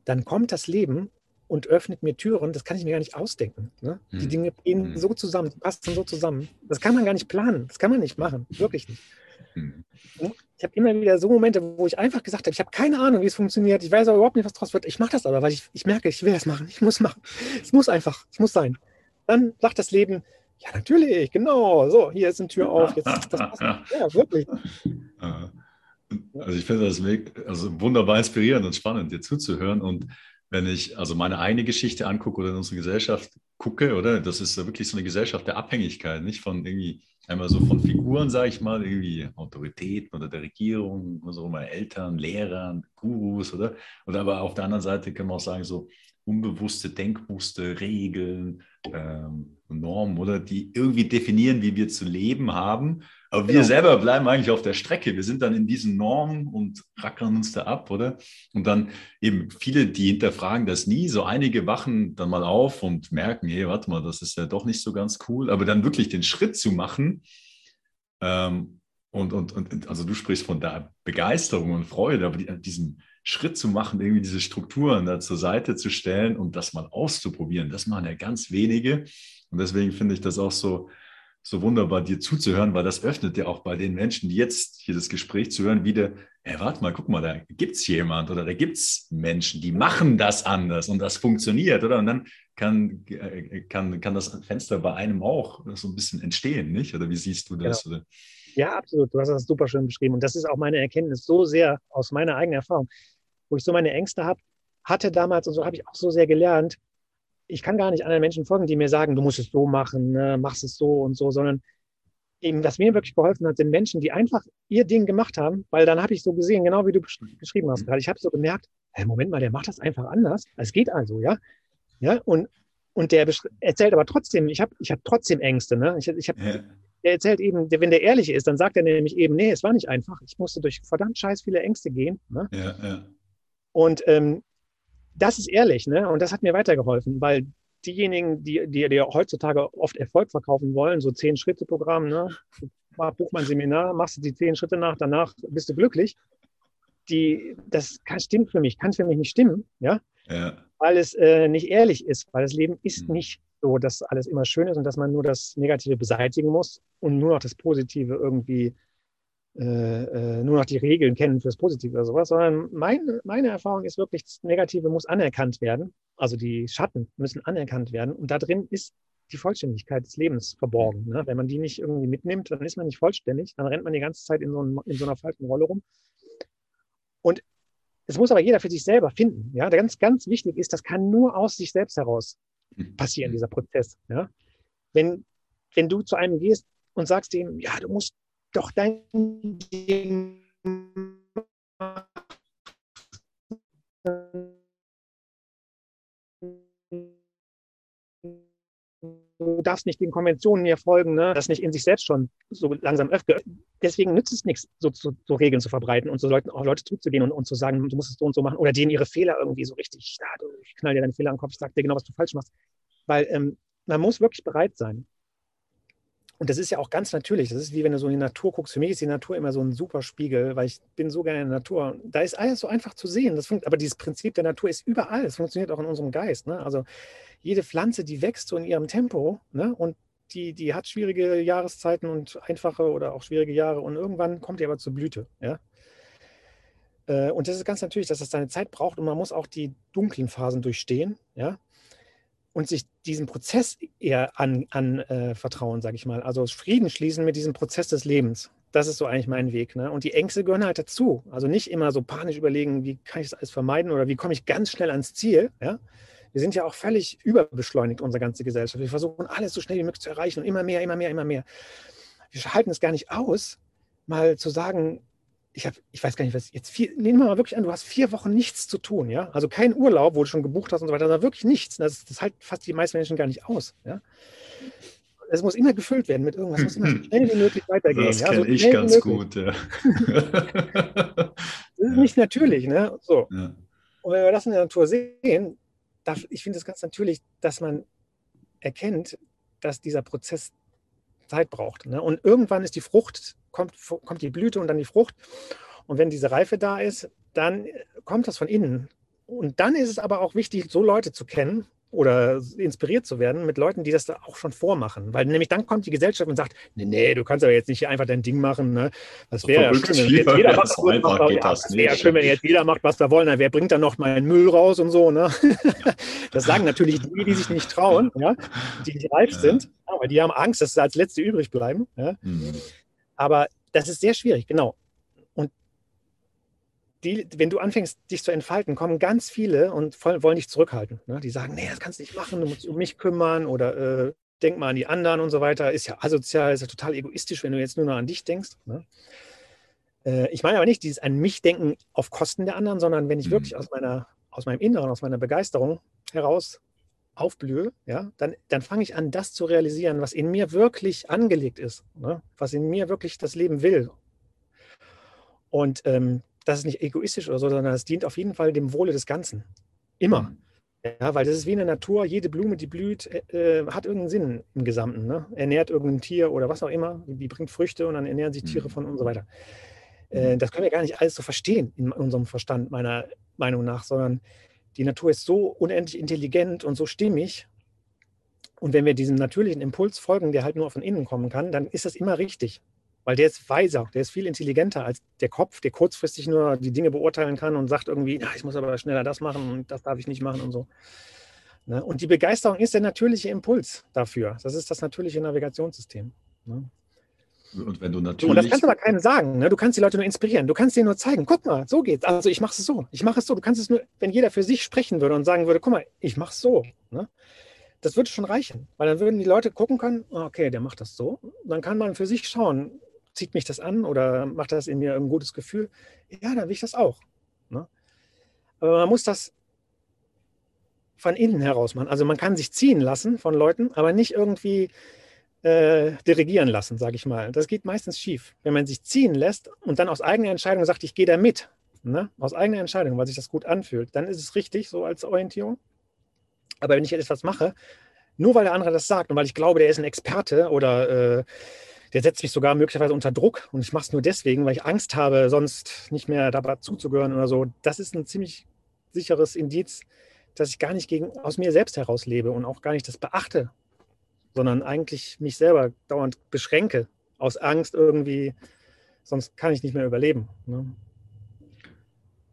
dann kommt das Leben und öffnet mir Türen, das kann ich mir gar nicht ausdenken. Ne? Die hm. Dinge gehen hm. so zusammen, die passen so zusammen. Das kann man gar nicht planen, das kann man nicht machen, wirklich nicht. Hm. Ich habe immer wieder so Momente, wo ich einfach gesagt habe, ich habe keine Ahnung, wie es funktioniert, ich weiß aber überhaupt nicht, was draus wird. Ich mache das aber, weil ich, ich merke, ich will das machen, ich muss machen. Es muss einfach, es muss sein. Dann sagt das Leben, ja natürlich, genau, so, hier ist eine Tür auf, jetzt das Ja, wirklich. Also ich finde das also wunderbar inspirierend und spannend, dir zuzuhören und wenn ich also meine eigene Geschichte angucke oder in unsere Gesellschaft gucke, oder? Das ist wirklich so eine Gesellschaft der Abhängigkeit, nicht von irgendwie einmal so von Figuren, sage ich mal, irgendwie Autoritäten oder der Regierung, so meine Eltern, Lehrern, Gurus, oder? Oder aber auf der anderen Seite kann man auch sagen, so unbewusste Denkmuster, Regeln, ähm, Normen, oder die irgendwie definieren, wie wir zu leben haben. Aber wir genau. selber bleiben eigentlich auf der Strecke. Wir sind dann in diesen Normen und rackern uns da ab, oder? Und dann eben viele, die hinterfragen das nie. So einige wachen dann mal auf und merken, hey, warte mal, das ist ja doch nicht so ganz cool. Aber dann wirklich den Schritt zu machen, ähm, und, und, und also du sprichst von der Begeisterung und Freude, aber diesen Schritt zu machen, irgendwie diese Strukturen da zur Seite zu stellen und das mal auszuprobieren, das machen ja ganz wenige. Und deswegen finde ich das auch so, so wunderbar, dir zuzuhören, weil das öffnet ja auch bei den Menschen, die jetzt hier das Gespräch zu hören, wieder, hey, warte mal, guck mal, da gibt es jemand oder da gibt es Menschen, die machen das anders und das funktioniert, oder? Und dann kann, äh, kann, kann das Fenster bei einem auch so ein bisschen entstehen, nicht? Oder wie siehst du das? Genau. Ja, absolut. Du hast das super schön beschrieben. Und das ist auch meine Erkenntnis so sehr aus meiner eigenen Erfahrung, wo ich so meine Ängste habe, hatte damals und so habe ich auch so sehr gelernt, ich kann gar nicht anderen Menschen folgen, die mir sagen, du musst es so machen, ne, machst es so und so, sondern eben, was mir wirklich geholfen hat, sind Menschen, die einfach ihr Ding gemacht haben, weil dann habe ich so gesehen, genau wie du beschrieben hast gerade, ich habe so gemerkt, hey, Moment mal, der macht das einfach anders. Es geht also, ja. Ja, und, und der erzählt aber trotzdem, ich habe ich hab trotzdem Ängste, ne? Ich, ich hab, ja. Der erzählt eben, wenn der ehrlich ist, dann sagt er nämlich eben, nee, es war nicht einfach. Ich musste durch verdammt scheiß viele Ängste gehen. Ne? Ja, ja. Und ähm, das ist ehrlich, ne? Und das hat mir weitergeholfen, weil diejenigen, die, die, die heutzutage oft Erfolg verkaufen wollen, so zehn Schritte Programm, ne? Buch mal ein Seminar, machst du die zehn Schritte nach, danach bist du glücklich. Die, das kann, stimmt für mich, kann für mich nicht stimmen, ja? ja. Weil es äh, nicht ehrlich ist, weil das Leben ist mhm. nicht so, dass alles immer schön ist und dass man nur das Negative beseitigen muss und nur noch das Positive irgendwie äh, äh, nur noch die Regeln kennen fürs Positive oder sowas, sondern mein, meine Erfahrung ist wirklich, das Negative muss anerkannt werden also die Schatten müssen anerkannt werden. Und da drin ist die Vollständigkeit des Lebens verborgen. Ne? Wenn man die nicht irgendwie mitnimmt, dann ist man nicht vollständig, dann rennt man die ganze Zeit in so, einem, in so einer falschen Rolle rum. Und es muss aber jeder für sich selber finden. Ja, ganz, ganz wichtig ist, das kann nur aus sich selbst heraus passieren, dieser Prozess. Ja, wenn, wenn du zu einem gehst und sagst ihm, ja, du musst doch dein Ding du darfst nicht den Konventionen hier folgen, ne? das nicht in sich selbst schon so langsam öffnet. Deswegen nützt es nichts, so, so, so, Regeln zu verbreiten und so Leuten, auch Leute zuzugehen und, und zu sagen, du musst es so und so machen oder denen ihre Fehler irgendwie so richtig, ja, ich knall dir deine Fehler am Kopf, ich sag dir genau, was du falsch machst. Weil ähm, man muss wirklich bereit sein. Und das ist ja auch ganz natürlich. Das ist wie wenn du so in die Natur guckst. Für mich ist die Natur immer so ein super Spiegel, weil ich bin so gerne in der Natur. Da ist alles so einfach zu sehen. Das aber dieses Prinzip der Natur ist überall. Es funktioniert auch in unserem Geist. Ne? Also jede Pflanze, die wächst so in ihrem Tempo ne? und die, die hat schwierige Jahreszeiten und einfache oder auch schwierige Jahre und irgendwann kommt die aber zur Blüte. Ja? Äh, und das ist ganz natürlich, dass das seine Zeit braucht und man muss auch die dunklen Phasen durchstehen. Ja? Und sich diesem Prozess eher anvertrauen, an, äh, sage ich mal. Also Frieden schließen mit diesem Prozess des Lebens. Das ist so eigentlich mein Weg. Ne? Und die Ängste gehören halt dazu. Also nicht immer so panisch überlegen, wie kann ich das alles vermeiden oder wie komme ich ganz schnell ans Ziel. Ja? Wir sind ja auch völlig überbeschleunigt, unsere ganze Gesellschaft. Wir versuchen alles so schnell wie möglich zu erreichen und immer mehr, immer mehr, immer mehr. Wir halten es gar nicht aus, mal zu sagen, ich habe, ich weiß gar nicht, was jetzt vier, nehmen wir mal wirklich an, du hast vier Wochen nichts zu tun, ja. Also kein Urlaub, wo du schon gebucht hast und so weiter, sondern wirklich nichts. Das, das halten fast die meisten Menschen gar nicht aus, ja. Es muss immer gefüllt werden mit irgendwas, es muss immer so schnell wie möglich weitergehen. Das ja? kenne so ich ganz gut, ja. das ist nicht natürlich, ne? So. Ja. Und wenn wir das in der Natur sehen, darf, ich finde es ganz natürlich, dass man erkennt, dass dieser Prozess Zeit braucht. Ne? Und irgendwann ist die Frucht, kommt, kommt die Blüte und dann die Frucht. Und wenn diese Reife da ist, dann kommt das von innen. Und dann ist es aber auch wichtig, so Leute zu kennen oder inspiriert zu werden mit Leuten, die das da auch schon vormachen. Weil nämlich dann kommt die Gesellschaft und sagt, nee, nee, du kannst aber jetzt nicht einfach dein Ding machen. Ne? Das wäre ja schön, wenn jetzt jeder macht, so macht, macht, ja, das wäre schön, wenn jetzt jeder macht, was wir wollen. wer bringt dann noch meinen Müll raus und so. Ne? Das sagen natürlich die, die sich nicht trauen, ja? die nicht reif sind, aber die haben Angst, dass sie als Letzte übrig bleiben. Ja? Mhm. Aber das ist sehr schwierig, genau die, wenn du anfängst, dich zu entfalten, kommen ganz viele und wollen dich zurückhalten. Ne? Die sagen, nee, das kannst du nicht machen, du musst dich um mich kümmern oder äh, denk mal an die anderen und so weiter. Ist ja asozial, ist ja total egoistisch, wenn du jetzt nur noch an dich denkst. Ne? Äh, ich meine aber nicht dieses an mich denken auf Kosten der anderen, sondern wenn ich mhm. wirklich aus, meiner, aus meinem Inneren, aus meiner Begeisterung heraus aufblühe, ja, dann, dann fange ich an, das zu realisieren, was in mir wirklich angelegt ist, ne? was in mir wirklich das Leben will. Und ähm, das ist nicht egoistisch oder so, sondern es dient auf jeden Fall dem Wohle des Ganzen. Immer. Mhm. Ja, weil das ist wie in der Natur, jede Blume, die blüht, äh, äh, hat irgendeinen Sinn im Gesamten. Ne? Ernährt irgendein Tier oder was auch immer, die, bringt Früchte und dann ernähren sich Tiere mhm. von und so weiter. Äh, mhm. das können wir gar nicht alles so verstehen in unserem Verstand, meiner Meinung nach, sondern die Natur ist so unendlich intelligent und so stimmig. Und wenn wir diesem natürlichen Impuls folgen, der halt nur von innen kommen kann, dann ist das immer richtig. Weil der ist weiser, der ist viel intelligenter als der Kopf, der kurzfristig nur die Dinge beurteilen kann und sagt irgendwie, ja, ich muss aber schneller das machen und das darf ich nicht machen und so. Ne? Und die Begeisterung ist der natürliche Impuls dafür. Das ist das natürliche Navigationssystem. Und wenn du natürlich. Und das kannst du aber keinem sagen. Ne? Du kannst die Leute nur inspirieren. Du kannst denen nur zeigen, guck mal, so geht's. Also ich mache es so. Ich mache es so. Du kannst es nur, wenn jeder für sich sprechen würde und sagen würde, guck mal, ich mache es so. Ne? Das würde schon reichen. Weil dann würden die Leute gucken können, okay, der macht das so. Dann kann man für sich schauen, zieht mich das an oder macht das in mir ein gutes Gefühl? Ja, dann will ich das auch. Ne? Aber man muss das von innen heraus machen. Also man kann sich ziehen lassen von Leuten, aber nicht irgendwie äh, dirigieren lassen, sage ich mal. Das geht meistens schief. Wenn man sich ziehen lässt und dann aus eigener Entscheidung sagt, ich gehe da mit, ne? aus eigener Entscheidung, weil sich das gut anfühlt, dann ist es richtig, so als Orientierung. Aber wenn ich etwas mache, nur weil der andere das sagt und weil ich glaube, der ist ein Experte oder äh, der setzt mich sogar möglicherweise unter Druck und ich mache es nur deswegen, weil ich Angst habe, sonst nicht mehr dabei zuzugehören oder so. Das ist ein ziemlich sicheres Indiz, dass ich gar nicht gegen, aus mir selbst heraus lebe und auch gar nicht das beachte, sondern eigentlich mich selber dauernd beschränke aus Angst irgendwie, sonst kann ich nicht mehr überleben. Ne?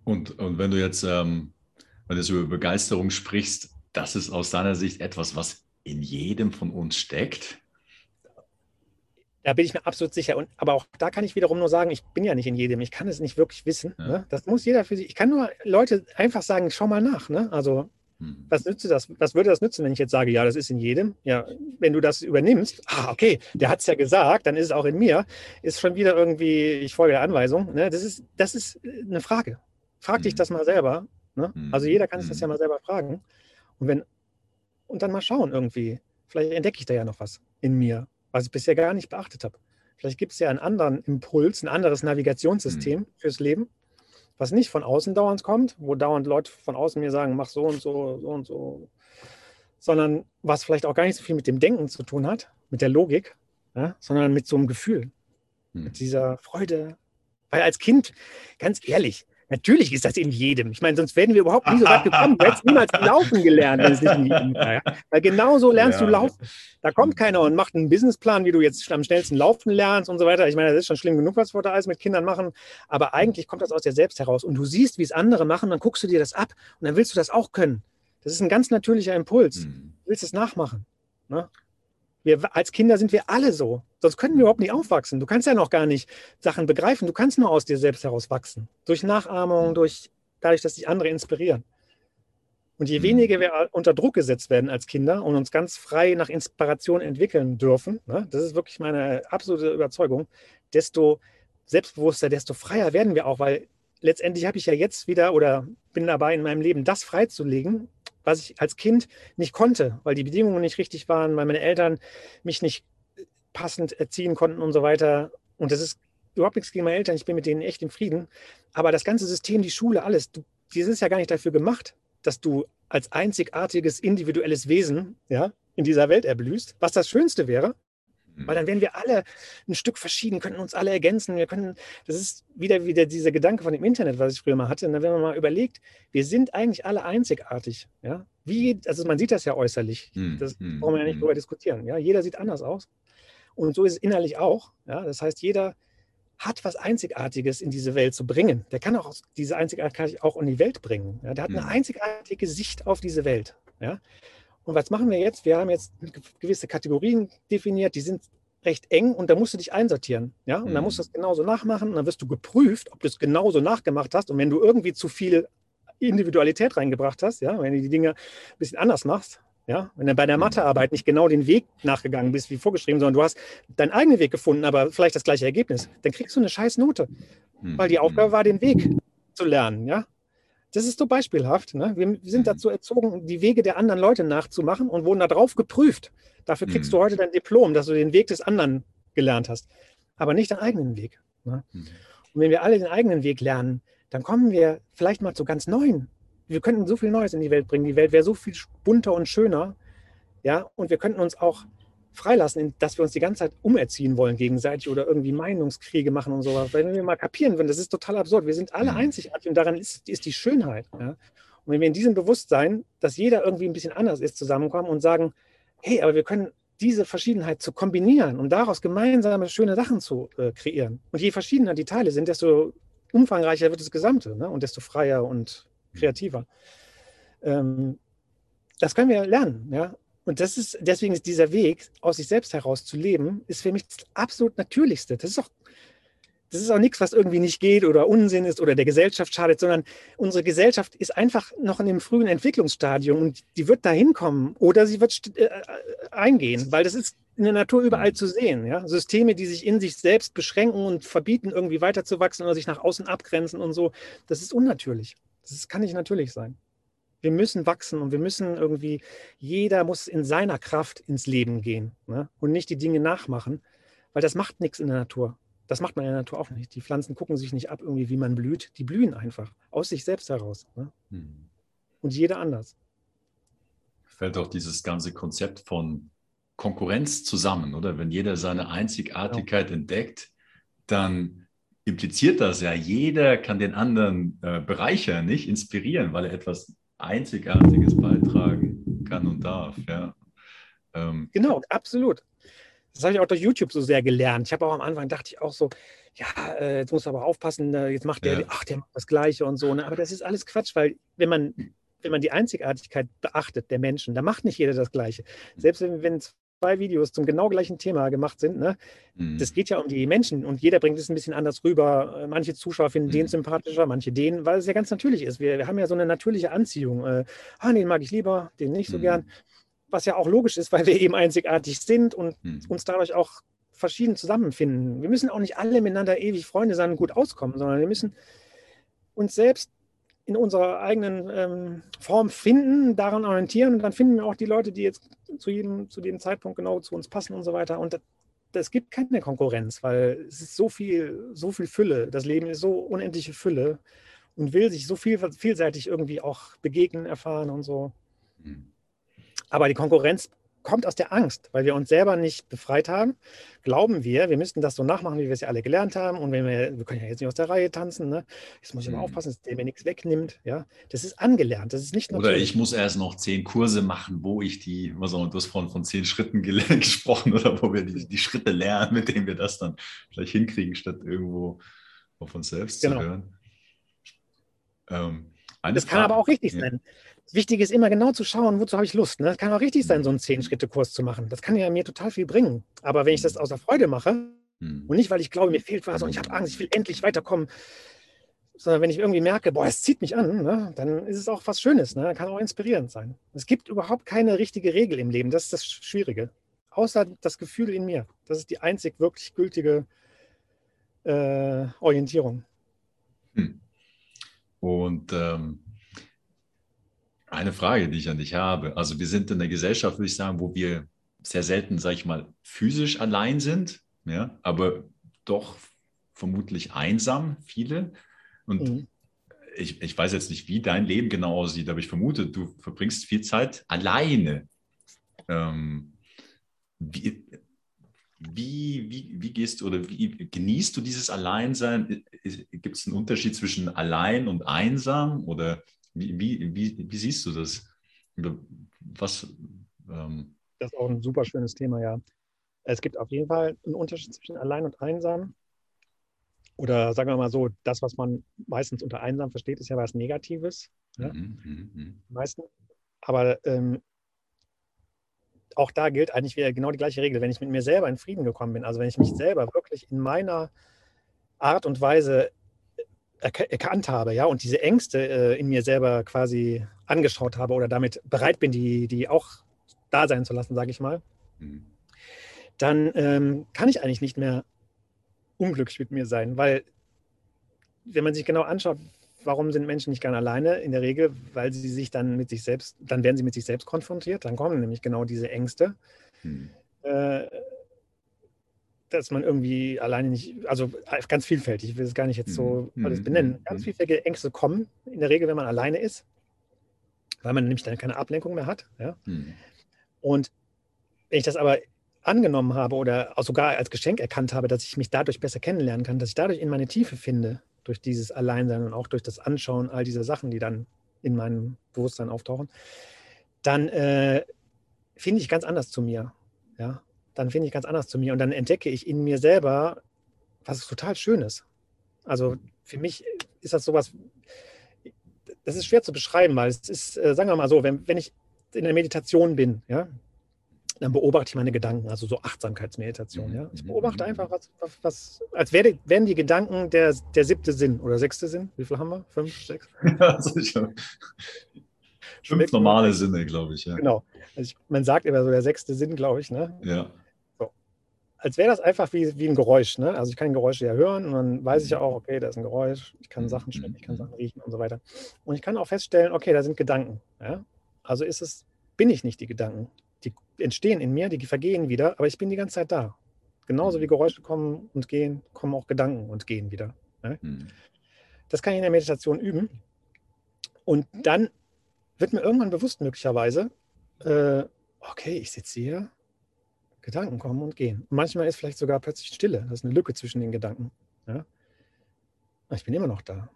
Und, und wenn du jetzt, ähm, wenn du jetzt über Begeisterung sprichst, das ist aus deiner Sicht etwas, was in jedem von uns steckt? Da bin ich mir absolut sicher. Und, aber auch da kann ich wiederum nur sagen, ich bin ja nicht in jedem. Ich kann es nicht wirklich wissen. Ja. Ne? Das muss jeder für sich. Ich kann nur Leute einfach sagen, schau mal nach. Ne? Also. Was nützt das? Was würde das nützen, wenn ich jetzt sage, ja, das ist in jedem? Ja, wenn du das übernimmst, ah, okay, der hat es ja gesagt, dann ist es auch in mir, ist schon wieder irgendwie, ich folge der Anweisung. Ne? Das, ist, das ist eine Frage. Frag dich das mal selber. Ne? Hm. Also jeder kann sich das ja mal selber fragen. Und wenn, und dann mal schauen irgendwie. Vielleicht entdecke ich da ja noch was in mir was ich bisher gar nicht beachtet habe. Vielleicht gibt es ja einen anderen Impuls, ein anderes Navigationssystem mhm. fürs Leben, was nicht von außen dauernd kommt, wo dauernd Leute von außen mir sagen, mach so und so, so und so, sondern was vielleicht auch gar nicht so viel mit dem Denken zu tun hat, mit der Logik, ja, sondern mit so einem Gefühl, mhm. mit dieser Freude. Weil als Kind, ganz ehrlich, Natürlich ist das in jedem. Ich meine, sonst wären wir überhaupt nie so weit gekommen. Du hättest niemals laufen gelernt, wenn es nicht in jedem war. Ja? Weil genau so lernst ja. du laufen. Da kommt keiner und macht einen Businessplan, wie du jetzt am schnellsten laufen lernst und so weiter. Ich meine, das ist schon schlimm genug, was wir da alles mit Kindern machen. Aber eigentlich kommt das aus dir selbst heraus. Und du siehst, wie es andere machen, dann guckst du dir das ab und dann willst du das auch können. Das ist ein ganz natürlicher Impuls. Mhm. Du willst es nachmachen. Ne? Wir, als Kinder sind wir alle so. Sonst könnten wir überhaupt nicht aufwachsen. Du kannst ja noch gar nicht Sachen begreifen. Du kannst nur aus dir selbst heraus wachsen. Durch Nachahmung, durch, dadurch, dass dich andere inspirieren. Und je mhm. weniger wir unter Druck gesetzt werden als Kinder und uns ganz frei nach Inspiration entwickeln dürfen, ne, das ist wirklich meine absolute Überzeugung, desto selbstbewusster, desto freier werden wir auch, weil letztendlich habe ich ja jetzt wieder oder bin dabei in meinem Leben, das freizulegen, was ich als Kind nicht konnte, weil die Bedingungen nicht richtig waren, weil meine Eltern mich nicht passend erziehen konnten und so weiter. Und das ist überhaupt nichts gegen meine Eltern, ich bin mit denen echt im Frieden. Aber das ganze System, die Schule, alles, du, die ist ja gar nicht dafür gemacht, dass du als einzigartiges individuelles Wesen ja, in dieser Welt erblühst, was das Schönste wäre. Weil dann wären wir alle ein Stück verschieden, könnten uns alle ergänzen. Wir können, das ist wieder, wieder dieser Gedanke von dem Internet, was ich früher mal hatte. Und dann, wenn man mal überlegt, wir sind eigentlich alle einzigartig. Ja? Wie, also man sieht das ja äußerlich. Hm, das hm, brauchen wir ja nicht hm. drüber diskutieren. Ja? Jeder sieht anders aus. Und so ist es innerlich auch. Ja? Das heißt, jeder hat was Einzigartiges in diese Welt zu bringen. Der kann auch diese Einzigartigkeit auch in die Welt bringen. Ja? Der hat eine einzigartige Sicht auf diese Welt. Ja? Und was machen wir jetzt? Wir haben jetzt gewisse Kategorien definiert, die sind recht eng und da musst du dich einsortieren. Ja? Und dann musst du das mhm. genauso nachmachen und dann wirst du geprüft, ob du es genauso nachgemacht hast. Und wenn du irgendwie zu viel Individualität reingebracht hast, ja, wenn du die Dinge ein bisschen anders machst, ja, wenn du bei der mhm. Mathearbeit nicht genau den Weg nachgegangen bist, wie vorgeschrieben, sondern du hast deinen eigenen Weg gefunden, aber vielleicht das gleiche Ergebnis, dann kriegst du eine scheiß Note. Weil die mhm. Aufgabe war, den Weg zu lernen, ja. Das ist so beispielhaft. Ne? Wir, sind mhm. dazu erzogen, die Wege der anderen Leute nachzumachen und wurden darauf geprüft. Dafür kriegst mhm. du heute dein Diplom, dass du den Weg des anderen gelernt hast, aber nicht deinen eigenen Weg. Ne? Mhm. Und wenn wir alle den eigenen Weg lernen, dann kommen wir vielleicht mal zu ganz neuen. Wir könnten so viel Neues in die Welt bringen. Die Welt wäre so viel bunter und schöner. Ja, und wir könnten uns auch freilassen, dass wir uns die ganze Zeit umerziehen wollen gegenseitig oder irgendwie Meinungskriege machen und sowas. Wenn wir mal kapieren würden, das ist total absurd. Wir sind alle mhm. einzigartig und daran ist, ist die Schönheit. Ja? Und wenn wir in diesem Bewusstsein, dass jeder irgendwie ein bisschen anders ist, zusammenkommen und sagen, hey, aber wir können diese Verschiedenheit zu kombinieren und daraus gemeinsame schöne Sachen zu äh, kreieren. Und je verschiedener die Teile sind, desto umfangreicher wird das Gesamte ne? und desto freier und kreativer. Ähm, das können wir lernen. Ja? Und das ist, deswegen ist dieser Weg, aus sich selbst heraus zu leben, ist für mich das absolut Natürlichste. Das ist auch, das ist auch nichts, was irgendwie nicht geht oder Unsinn ist oder der Gesellschaft schadet, sondern unsere Gesellschaft ist einfach noch in dem frühen Entwicklungsstadium und die wird da hinkommen oder sie wird äh, eingehen, weil das ist in der Natur überall zu sehen. Ja? Systeme, die sich in sich selbst beschränken und verbieten, irgendwie weiterzuwachsen oder sich nach außen abgrenzen und so, das ist unnatürlich. Das kann nicht natürlich sein wir müssen wachsen und wir müssen irgendwie, jeder muss in seiner Kraft ins Leben gehen ne? und nicht die Dinge nachmachen, weil das macht nichts in der Natur. Das macht man in der Natur auch nicht. Die Pflanzen gucken sich nicht ab, irgendwie, wie man blüht. Die blühen einfach aus sich selbst heraus. Ne? Hm. Und jeder anders. Fällt auch dieses ganze Konzept von Konkurrenz zusammen, oder? Wenn jeder seine Einzigartigkeit genau. entdeckt, dann impliziert das ja, jeder kann den anderen äh, bereichern, nicht inspirieren, weil er etwas Einzigartiges beitragen kann und darf. Ja. Ähm. Genau, absolut. Das habe ich auch durch YouTube so sehr gelernt. Ich habe auch am Anfang dachte ich auch so, ja, äh, jetzt muss aber aufpassen, äh, jetzt macht der, ja. ach, der macht das Gleiche und so. Ne? Aber das ist alles Quatsch, weil wenn man wenn man die Einzigartigkeit beachtet der Menschen, da macht nicht jeder das Gleiche. Selbst wenn, wenn zwei Videos zum genau gleichen Thema gemacht sind, ne, mhm. das geht ja um die Menschen und jeder bringt es ein bisschen anders rüber. Manche Zuschauer finden mhm. den sympathischer, manche den, weil es ja ganz natürlich ist. Wir, wir haben ja so eine natürliche Anziehung. Äh, ah, den mag ich lieber, den nicht so mhm. gern. Was ja auch logisch ist, weil wir eben einzigartig sind und mhm. uns dadurch auch verschieden zusammenfinden. Wir müssen auch nicht alle miteinander ewig Freunde sein und gut auskommen, sondern wir müssen uns selbst in unserer eigenen ähm, Form finden, daran orientieren und dann finden wir auch die Leute, die jetzt zu jedem, zu jedem Zeitpunkt genau zu uns passen und so weiter. Und es gibt keine Konkurrenz, weil es ist so viel, so viel Fülle. Das Leben ist so unendliche Fülle und will sich so viel, vielseitig irgendwie auch begegnen, erfahren und so. Mhm. Aber die Konkurrenz kommt aus der Angst, weil wir uns selber nicht befreit haben. Glauben wir, wir müssten das so nachmachen, wie wir es ja alle gelernt haben. Und wenn wir, wir können ja jetzt nicht aus der Reihe tanzen, ne? Jetzt muss ich aber mhm. aufpassen, dass der mir nichts wegnimmt. Ja, das ist angelernt. Das ist nicht Oder ich muss erst noch zehn Kurse machen, wo ich die, was auch, du hast von, von zehn Schritten gesprochen oder wo wir die, die Schritte lernen, mit denen wir das dann vielleicht hinkriegen, statt irgendwo auf uns selbst genau. zu hören. Ähm, das kann aber auch richtig ja. sein. Wichtig ist immer genau zu schauen, wozu habe ich Lust. Ne? Das kann auch richtig sein, so einen Zehn-Schritte-Kurs zu machen. Das kann ja mir total viel bringen. Aber wenn ich das aus der Freude mache mhm. und nicht, weil ich glaube, mir fehlt was und ich habe Angst, ich will endlich weiterkommen, sondern wenn ich irgendwie merke, boah, es zieht mich an, ne? dann ist es auch was Schönes. Ne? Kann auch inspirierend sein. Es gibt überhaupt keine richtige Regel im Leben. Das ist das Schwierige. Außer das Gefühl in mir. Das ist die einzig wirklich gültige äh, Orientierung. Hm. Und ähm, eine Frage, die ich an dich habe. Also wir sind in einer Gesellschaft, würde ich sagen, wo wir sehr selten, sage ich mal, physisch allein sind, ja, aber doch vermutlich einsam, viele. Und mhm. ich, ich weiß jetzt nicht, wie dein Leben genau aussieht, aber ich vermute, du verbringst viel Zeit alleine. Ähm, wie, wie, wie, wie gehst du oder wie genießt du dieses Alleinsein? Gibt es einen Unterschied zwischen allein und einsam oder wie, wie, wie, wie siehst du das? Was, ähm das ist auch ein super schönes Thema, ja. Es gibt auf jeden Fall einen Unterschied zwischen allein und einsam. Oder sagen wir mal so, das, was man meistens unter einsam versteht, ist ja was Negatives. Ja? Mhm, mh, mh. Meistens. Aber ähm, auch da gilt eigentlich wieder genau die gleiche Regel. Wenn ich mit mir selber in Frieden gekommen bin, also wenn ich mich selber wirklich in meiner Art und Weise erkannt habe, ja, und diese Ängste äh, in mir selber quasi angeschaut habe oder damit bereit bin, die, die auch da sein zu lassen, sage ich mal, mhm. dann ähm, kann ich eigentlich nicht mehr unglücklich mit mir sein, weil wenn man sich genau anschaut, warum sind Menschen nicht gerne alleine? In der Regel, weil sie sich dann mit sich selbst, dann werden sie mit sich selbst konfrontiert, dann kommen nämlich genau diese Ängste. Mhm. Äh, dass man irgendwie alleine nicht, also ganz vielfältig, ich will es gar nicht jetzt so mhm. alles benennen, mhm. ganz vielfältige Ängste kommen, in der Regel, wenn man alleine ist, weil man nämlich dann keine Ablenkung mehr hat. Ja? Mhm. Und wenn ich das aber angenommen habe oder auch sogar als Geschenk erkannt habe, dass ich mich dadurch besser kennenlernen kann, dass ich dadurch in meine Tiefe finde, durch dieses Alleinsein und auch durch das Anschauen all dieser Sachen, die dann in meinem Bewusstsein auftauchen, dann äh, finde ich ganz anders zu mir. Ja? Dann finde ich ganz anders zu mir und dann entdecke ich in mir selber was total Schönes. Also für mich ist das sowas, das ist schwer zu beschreiben, weil es ist, äh, sagen wir mal so, wenn, wenn ich in der Meditation bin, ja, dann beobachte ich meine Gedanken, also so Achtsamkeitsmeditation. Ja? Ich beobachte mhm. einfach, was, was, was als wäre, wären die Gedanken der, der siebte Sinn oder sechste Sinn. Wie viel haben wir? Fünf, sechs? Ja, sicher. Fünf normale Sinne, glaube ich. Ja. Genau. Also ich, man sagt immer so der sechste Sinn, glaube ich. Ne? Ja als wäre das einfach wie, wie ein Geräusch. Ne? Also ich kann Geräusche ja hören und dann weiß ich ja auch, okay, da ist ein Geräusch, ich kann Sachen schmecken, ich kann Sachen riechen und so weiter. Und ich kann auch feststellen, okay, da sind Gedanken. Ja? Also ist es, bin ich nicht die Gedanken. Die entstehen in mir, die vergehen wieder, aber ich bin die ganze Zeit da. Genauso wie mhm. Geräusche kommen und gehen, kommen auch Gedanken und gehen wieder. Ne? Das kann ich in der Meditation üben. Und dann wird mir irgendwann bewusst möglicherweise, äh, okay, ich sitze hier, Gedanken kommen und gehen. Und manchmal ist vielleicht sogar plötzlich Stille. Das ist eine Lücke zwischen den Gedanken. Ja? Ich bin immer noch da.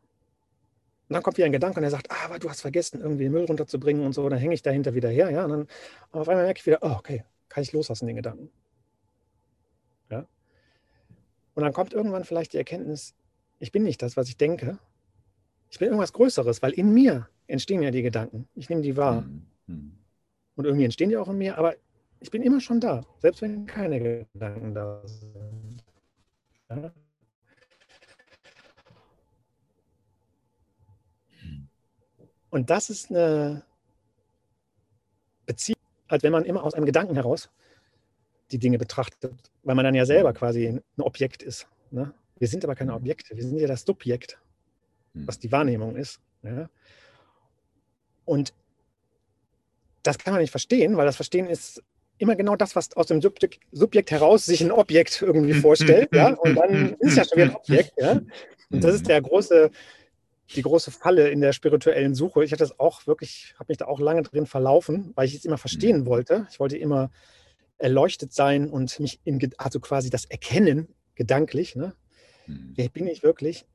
Und dann kommt wieder ein Gedanke und er sagt, ah, aber du hast vergessen, irgendwie den Müll runterzubringen und so. Dann hänge ich dahinter wieder her. Ja? Und dann auf einmal merke ich wieder, oh, okay, kann ich loslassen, den Gedanken. Ja? Und dann kommt irgendwann vielleicht die Erkenntnis, ich bin nicht das, was ich denke. Ich bin irgendwas Größeres, weil in mir entstehen ja die Gedanken. Ich nehme die wahr. Mhm. mhm. Und irgendwie entstehen die auch in mir, aber ich bin immer schon da, selbst wenn keine Gedanken da sind. Ja? Und das ist eine Beziehung, als wenn man immer aus einem Gedanken heraus die Dinge betrachtet, weil man dann ja selber quasi ein Objekt ist. Ne? Wir sind aber keine Objekte, wir sind ja das Subjekt, hm. was die Wahrnehmung ist. Ja? Und das kann man nicht verstehen, weil das Verstehen ist immer genau das, was aus dem Subjekt, Subjekt heraus sich ein Objekt irgendwie vorstellt. ja? Und dann ist es ja schon wieder ein Objekt. Ja? Und das ist der große, die große Falle in der spirituellen Suche. Ich hatte das auch wirklich, habe mich da auch lange drin verlaufen, weil ich es immer verstehen wollte. Ich wollte immer erleuchtet sein und mich in, also quasi das Erkennen gedanklich. Ne? Wer bin ich wirklich?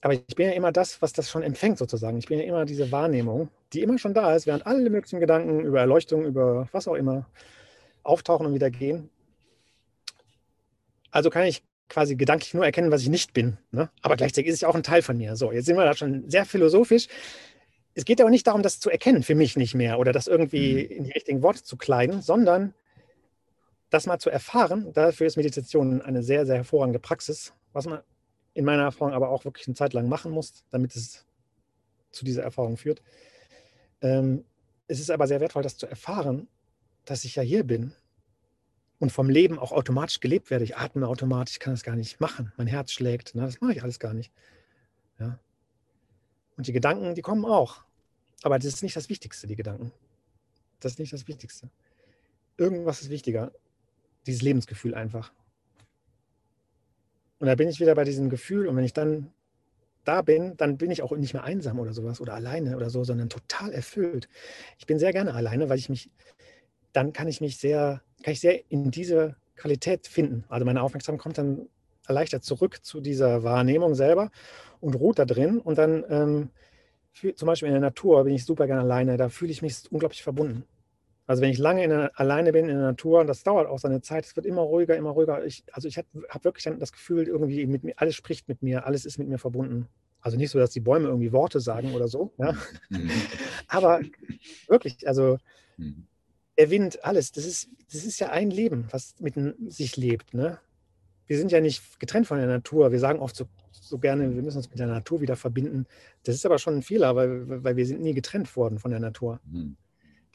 Aber ich bin ja immer das, was das schon empfängt, sozusagen. Ich bin ja immer diese Wahrnehmung, die immer schon da ist, während alle möglichen Gedanken über Erleuchtung, über was auch immer auftauchen und wieder gehen. Also kann ich quasi gedanklich nur erkennen, was ich nicht bin. Ne? Aber gleichzeitig ist es auch ein Teil von mir. So, jetzt sind wir da schon sehr philosophisch. Es geht aber nicht darum, das zu erkennen, für mich nicht mehr, oder das irgendwie mhm. in die richtigen Worte zu kleiden, sondern das mal zu erfahren. Dafür ist Meditation eine sehr, sehr hervorragende Praxis, was man in meiner Erfahrung aber auch wirklich eine Zeit lang machen muss, damit es zu dieser Erfahrung führt. Ähm, es ist aber sehr wertvoll, das zu erfahren, dass ich ja hier bin und vom Leben auch automatisch gelebt werde. Ich atme automatisch, kann das gar nicht machen. Mein Herz schlägt, ne? das mache ich alles gar nicht. Ja? Und die Gedanken, die kommen auch. Aber das ist nicht das Wichtigste, die Gedanken. Das ist nicht das Wichtigste. Irgendwas ist wichtiger. Dieses Lebensgefühl einfach. Und da bin ich wieder bei diesem Gefühl. Und wenn ich dann da bin, dann bin ich auch nicht mehr einsam oder sowas oder alleine oder so, sondern total erfüllt. Ich bin sehr gerne alleine, weil ich mich, dann kann ich mich sehr kann ich sehr in diese Qualität finden. Also meine Aufmerksamkeit kommt dann erleichtert zurück zu dieser Wahrnehmung selber und ruht da drin. Und dann ähm, für, zum Beispiel in der Natur bin ich super gerne alleine, da fühle ich mich unglaublich verbunden. Also wenn ich lange der, alleine bin in der Natur, und das dauert auch seine Zeit, es wird immer ruhiger, immer ruhiger. Ich, also ich habe hab wirklich dann das Gefühl, irgendwie mit mir, alles spricht mit mir, alles ist mit mir verbunden. Also nicht so, dass die Bäume irgendwie Worte sagen oder so, ja. Mhm. Aber wirklich, also mhm der Wind, alles. Das ist, das ist ja ein Leben, was mit sich lebt. Ne? Wir sind ja nicht getrennt von der Natur. Wir sagen oft so, so gerne, wir müssen uns mit der Natur wieder verbinden. Das ist aber schon ein Fehler, weil, weil wir sind nie getrennt worden von der Natur. Mhm.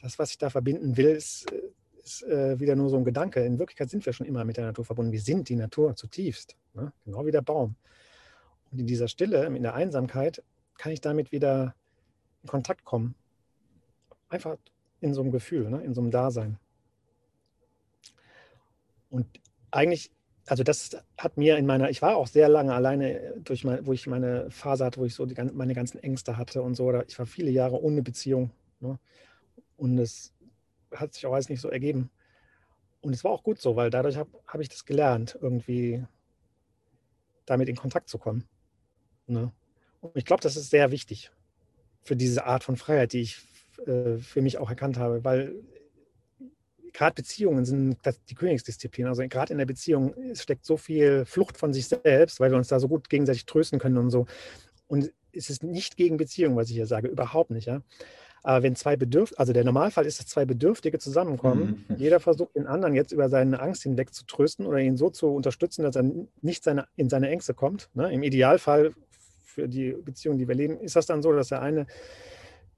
Das, was ich da verbinden will, ist, ist äh, wieder nur so ein Gedanke. In Wirklichkeit sind wir schon immer mit der Natur verbunden. Wir sind die Natur zutiefst, ne? genau wie der Baum. Und in dieser Stille, in der Einsamkeit, kann ich damit wieder in Kontakt kommen. Einfach in so einem Gefühl, ne? in so einem Dasein. Und eigentlich, also das hat mir in meiner, ich war auch sehr lange alleine, durch mein, wo ich meine Phase hatte, wo ich so die, meine ganzen Ängste hatte und so. Ich war viele Jahre ohne Beziehung. Ne? Und es hat sich auch alles nicht so ergeben. Und es war auch gut so, weil dadurch habe hab ich das gelernt, irgendwie damit in Kontakt zu kommen. Ne? Und ich glaube, das ist sehr wichtig für diese Art von Freiheit, die ich äh, für mich auch erkannt habe, weil gerade Beziehungen sind die Königsdisziplin. Also gerade in der Beziehung steckt so viel Flucht von sich selbst, weil wir uns da so gut gegenseitig trösten können und so. Und es ist nicht gegen Beziehung, was ich hier sage, überhaupt nicht. Ja? Aber wenn zwei Bedürftige, also der Normalfall ist, dass zwei Bedürftige zusammenkommen, mhm. jeder versucht den anderen jetzt über seine Angst hinweg zu trösten oder ihn so zu unterstützen, dass er nicht seine, in seine Ängste kommt. Ne? Im Idealfall für die Beziehung, die wir leben, ist das dann so, dass der eine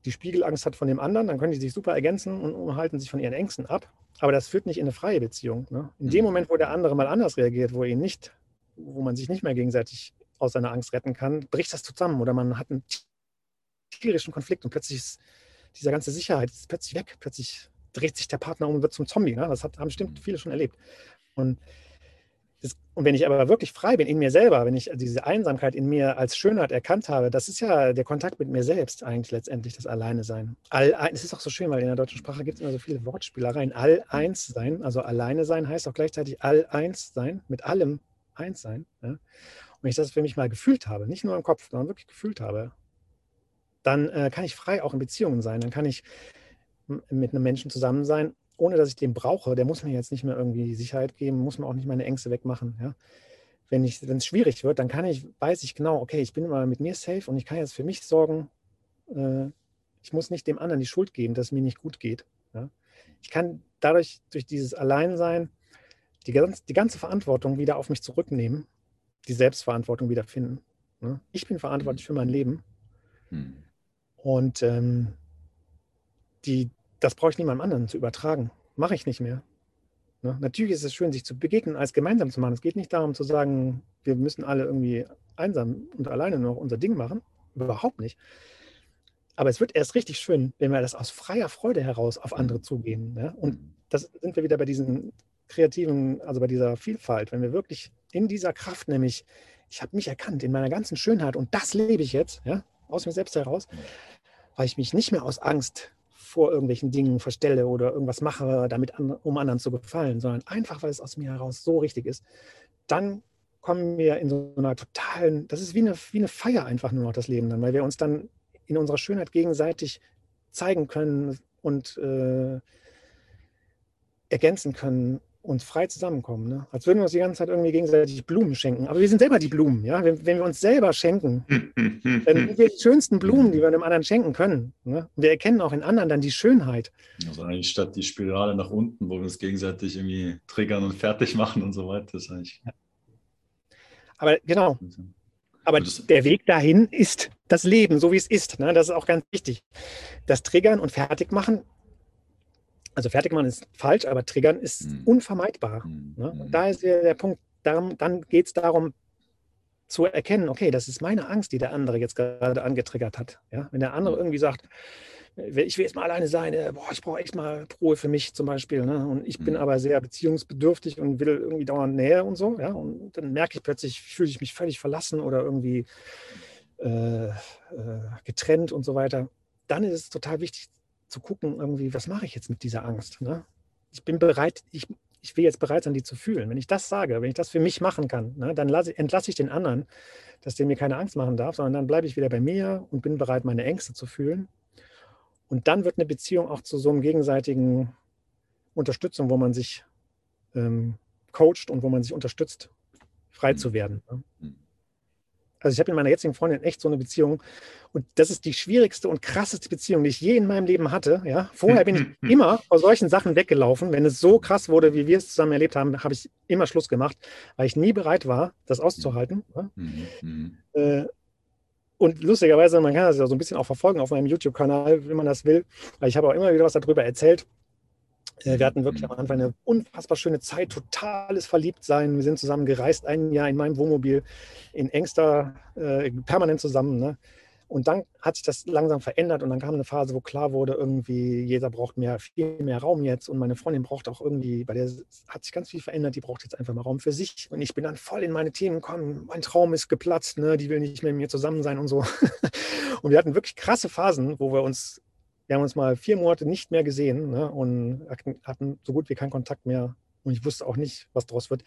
die Spiegelangst hat von dem anderen, dann können die sich super ergänzen und halten sich von ihren Ängsten ab. Aber das führt nicht in eine freie Beziehung. Ne? In dem mhm. Moment, wo der andere mal anders reagiert, wo ihn nicht, wo man sich nicht mehr gegenseitig aus seiner Angst retten kann, bricht das zusammen oder man hat einen tierischen Konflikt und plötzlich ist dieser ganze Sicherheit ist plötzlich weg. Plötzlich dreht sich der Partner um und wird zum Zombie. Ne? Das hat, haben bestimmt viele schon erlebt. Und und wenn ich aber wirklich frei bin in mir selber, wenn ich diese Einsamkeit in mir als Schönheit erkannt habe, das ist ja der Kontakt mit mir selbst eigentlich letztendlich, das Alleine sein. All, es ist auch so schön, weil in der deutschen Sprache gibt es immer so viele Wortspielereien. All eins sein, also alleine sein heißt auch gleichzeitig all eins sein, mit allem eins sein. Ja? Und wenn ich das für mich mal gefühlt habe, nicht nur im Kopf, sondern wirklich gefühlt habe, dann äh, kann ich frei auch in Beziehungen sein. Dann kann ich mit einem Menschen zusammen sein, ohne dass ich den brauche, der muss mir jetzt nicht mehr irgendwie Sicherheit geben, muss mir auch nicht meine Ängste wegmachen. Ja? Wenn es schwierig wird, dann kann ich, weiß ich genau, okay, ich bin immer mit mir safe und ich kann jetzt für mich sorgen, äh, Ich muss nicht dem anderen die Schuld geben, dass es mir nicht gut geht. Ja? Ich kann dadurch, durch dieses Alleinsein, die, ganz, die ganze Verantwortung wieder auf mich zurücknehmen, die Selbstverantwortung wieder finden. Ne? Ich bin verantwortlich für mein Leben. Hm. Und ähm, die, das brauche ich niemandem anderen zu übertragen. Mache ich nicht mehr. Ne? Natürlich ist es schön, sich zu begegnen, als gemeinsam zu machen. Es geht nicht darum zu sagen, wir müssen alle irgendwie einsam und alleine nur unser Ding machen. Überhaupt nicht. Aber es wird erst richtig schön, wenn wir das aus freier Freude heraus auf andere zugehen. Ja? Und das sind wir wieder bei diesen kreativen, also bei dieser Vielfalt, wenn wir wirklich in dieser Kraft, nämlich ich habe mich erkannt in meiner ganzen Schönheit und das lebe ich jetzt, ja, aus mir selbst heraus, weil ich mich nicht mehr aus Angst vor irgendwelchen Dingen verstelle oder irgendwas mache, damit an, um anderen zu gefallen, sondern einfach, weil es aus mir heraus so richtig ist, dann kommen wir in so einer totalen, das ist wie eine, wie eine Feier einfach nur noch das Leben dann, weil wir uns dann in unserer Schönheit gegenseitig zeigen können und äh, ergänzen können und frei zusammenkommen. Ne? Als würden wir uns die ganze Zeit irgendwie gegenseitig Blumen schenken. Aber wir sind selber die Blumen. Ja? Wenn, wenn wir uns selber schenken, dann sind wir die schönsten Blumen, die wir einem anderen schenken können. Ne? Und wir erkennen auch in anderen dann die Schönheit. Also eigentlich statt die Spirale nach unten, wo wir uns gegenseitig irgendwie triggern und fertig machen und so weiter. ist eigentlich. Aber genau. Aber der Weg dahin ist das Leben, so wie es ist. Ne? Das ist auch ganz wichtig. Das Triggern und Fertigmachen also fertig machen ist falsch, aber triggern ist mhm. unvermeidbar. Mhm. Ne? Und hm. da ist der, der Punkt, darum, dann geht es darum zu erkennen, okay, das ist meine Angst, die der andere jetzt gerade angetriggert hat. Ja? Wenn der andere hm. irgendwie sagt, ich will jetzt mal alleine sein, äh, boah, ich brauche echt mal Ruhe für mich zum Beispiel. Ne? Und ich bin mhm. aber sehr beziehungsbedürftig und will irgendwie dauernd Nähe und so. Ja? Und dann merke ich plötzlich, fühle ich mich völlig verlassen oder irgendwie äh, äh, getrennt und so weiter. Dann ist es total wichtig zu gucken, irgendwie, was mache ich jetzt mit dieser Angst? Ne? Ich bin bereit, ich, ich will jetzt bereit sein, die zu fühlen. Wenn ich das sage, wenn ich das für mich machen kann, ne, dann lasse, entlasse ich den anderen, dass der mir keine Angst machen darf, sondern dann bleibe ich wieder bei mir und bin bereit, meine Ängste zu fühlen. Und dann wird eine Beziehung auch zu so einem gegenseitigen Unterstützung, wo man sich ähm, coacht und wo man sich unterstützt, frei mhm. zu werden. Ne? Also ich habe mit meiner jetzigen Freundin echt so eine Beziehung und das ist die schwierigste und krasseste Beziehung, die ich je in meinem Leben hatte. Ja? Vorher bin ich immer vor solchen Sachen weggelaufen. Wenn es so krass wurde, wie wir es zusammen erlebt haben, habe ich immer Schluss gemacht, weil ich nie bereit war, das auszuhalten. Ja? Mhm. Äh, und lustigerweise, man kann das ja so ein bisschen auch verfolgen auf meinem YouTube-Kanal, wenn man das will. Weil ich habe auch immer wieder was darüber erzählt. Äh, wir hatten wirklich am Anfang eine unfassbar schöne Zeit, totales Verliebtsein. Wir sind zusammen gereist, ein Jahr in meinem Wohnmobil in engster, äh, permanent zusammen. Ne? Und dann hat sich das langsam verändert und dann kam eine Phase, wo klar wurde, irgendwie jeder braucht mehr, viel mehr Raum jetzt und meine Freundin braucht auch irgendwie, bei der hat sich ganz viel verändert, die braucht jetzt einfach mal Raum für sich und ich bin dann voll in meine Themen gekommen, mein Traum ist geplatzt, ne? die will nicht mehr mit mir zusammen sein und so. und wir hatten wirklich krasse Phasen, wo wir uns wir haben uns mal vier Monate nicht mehr gesehen ne, und hatten so gut wie keinen Kontakt mehr. Und ich wusste auch nicht, was daraus wird.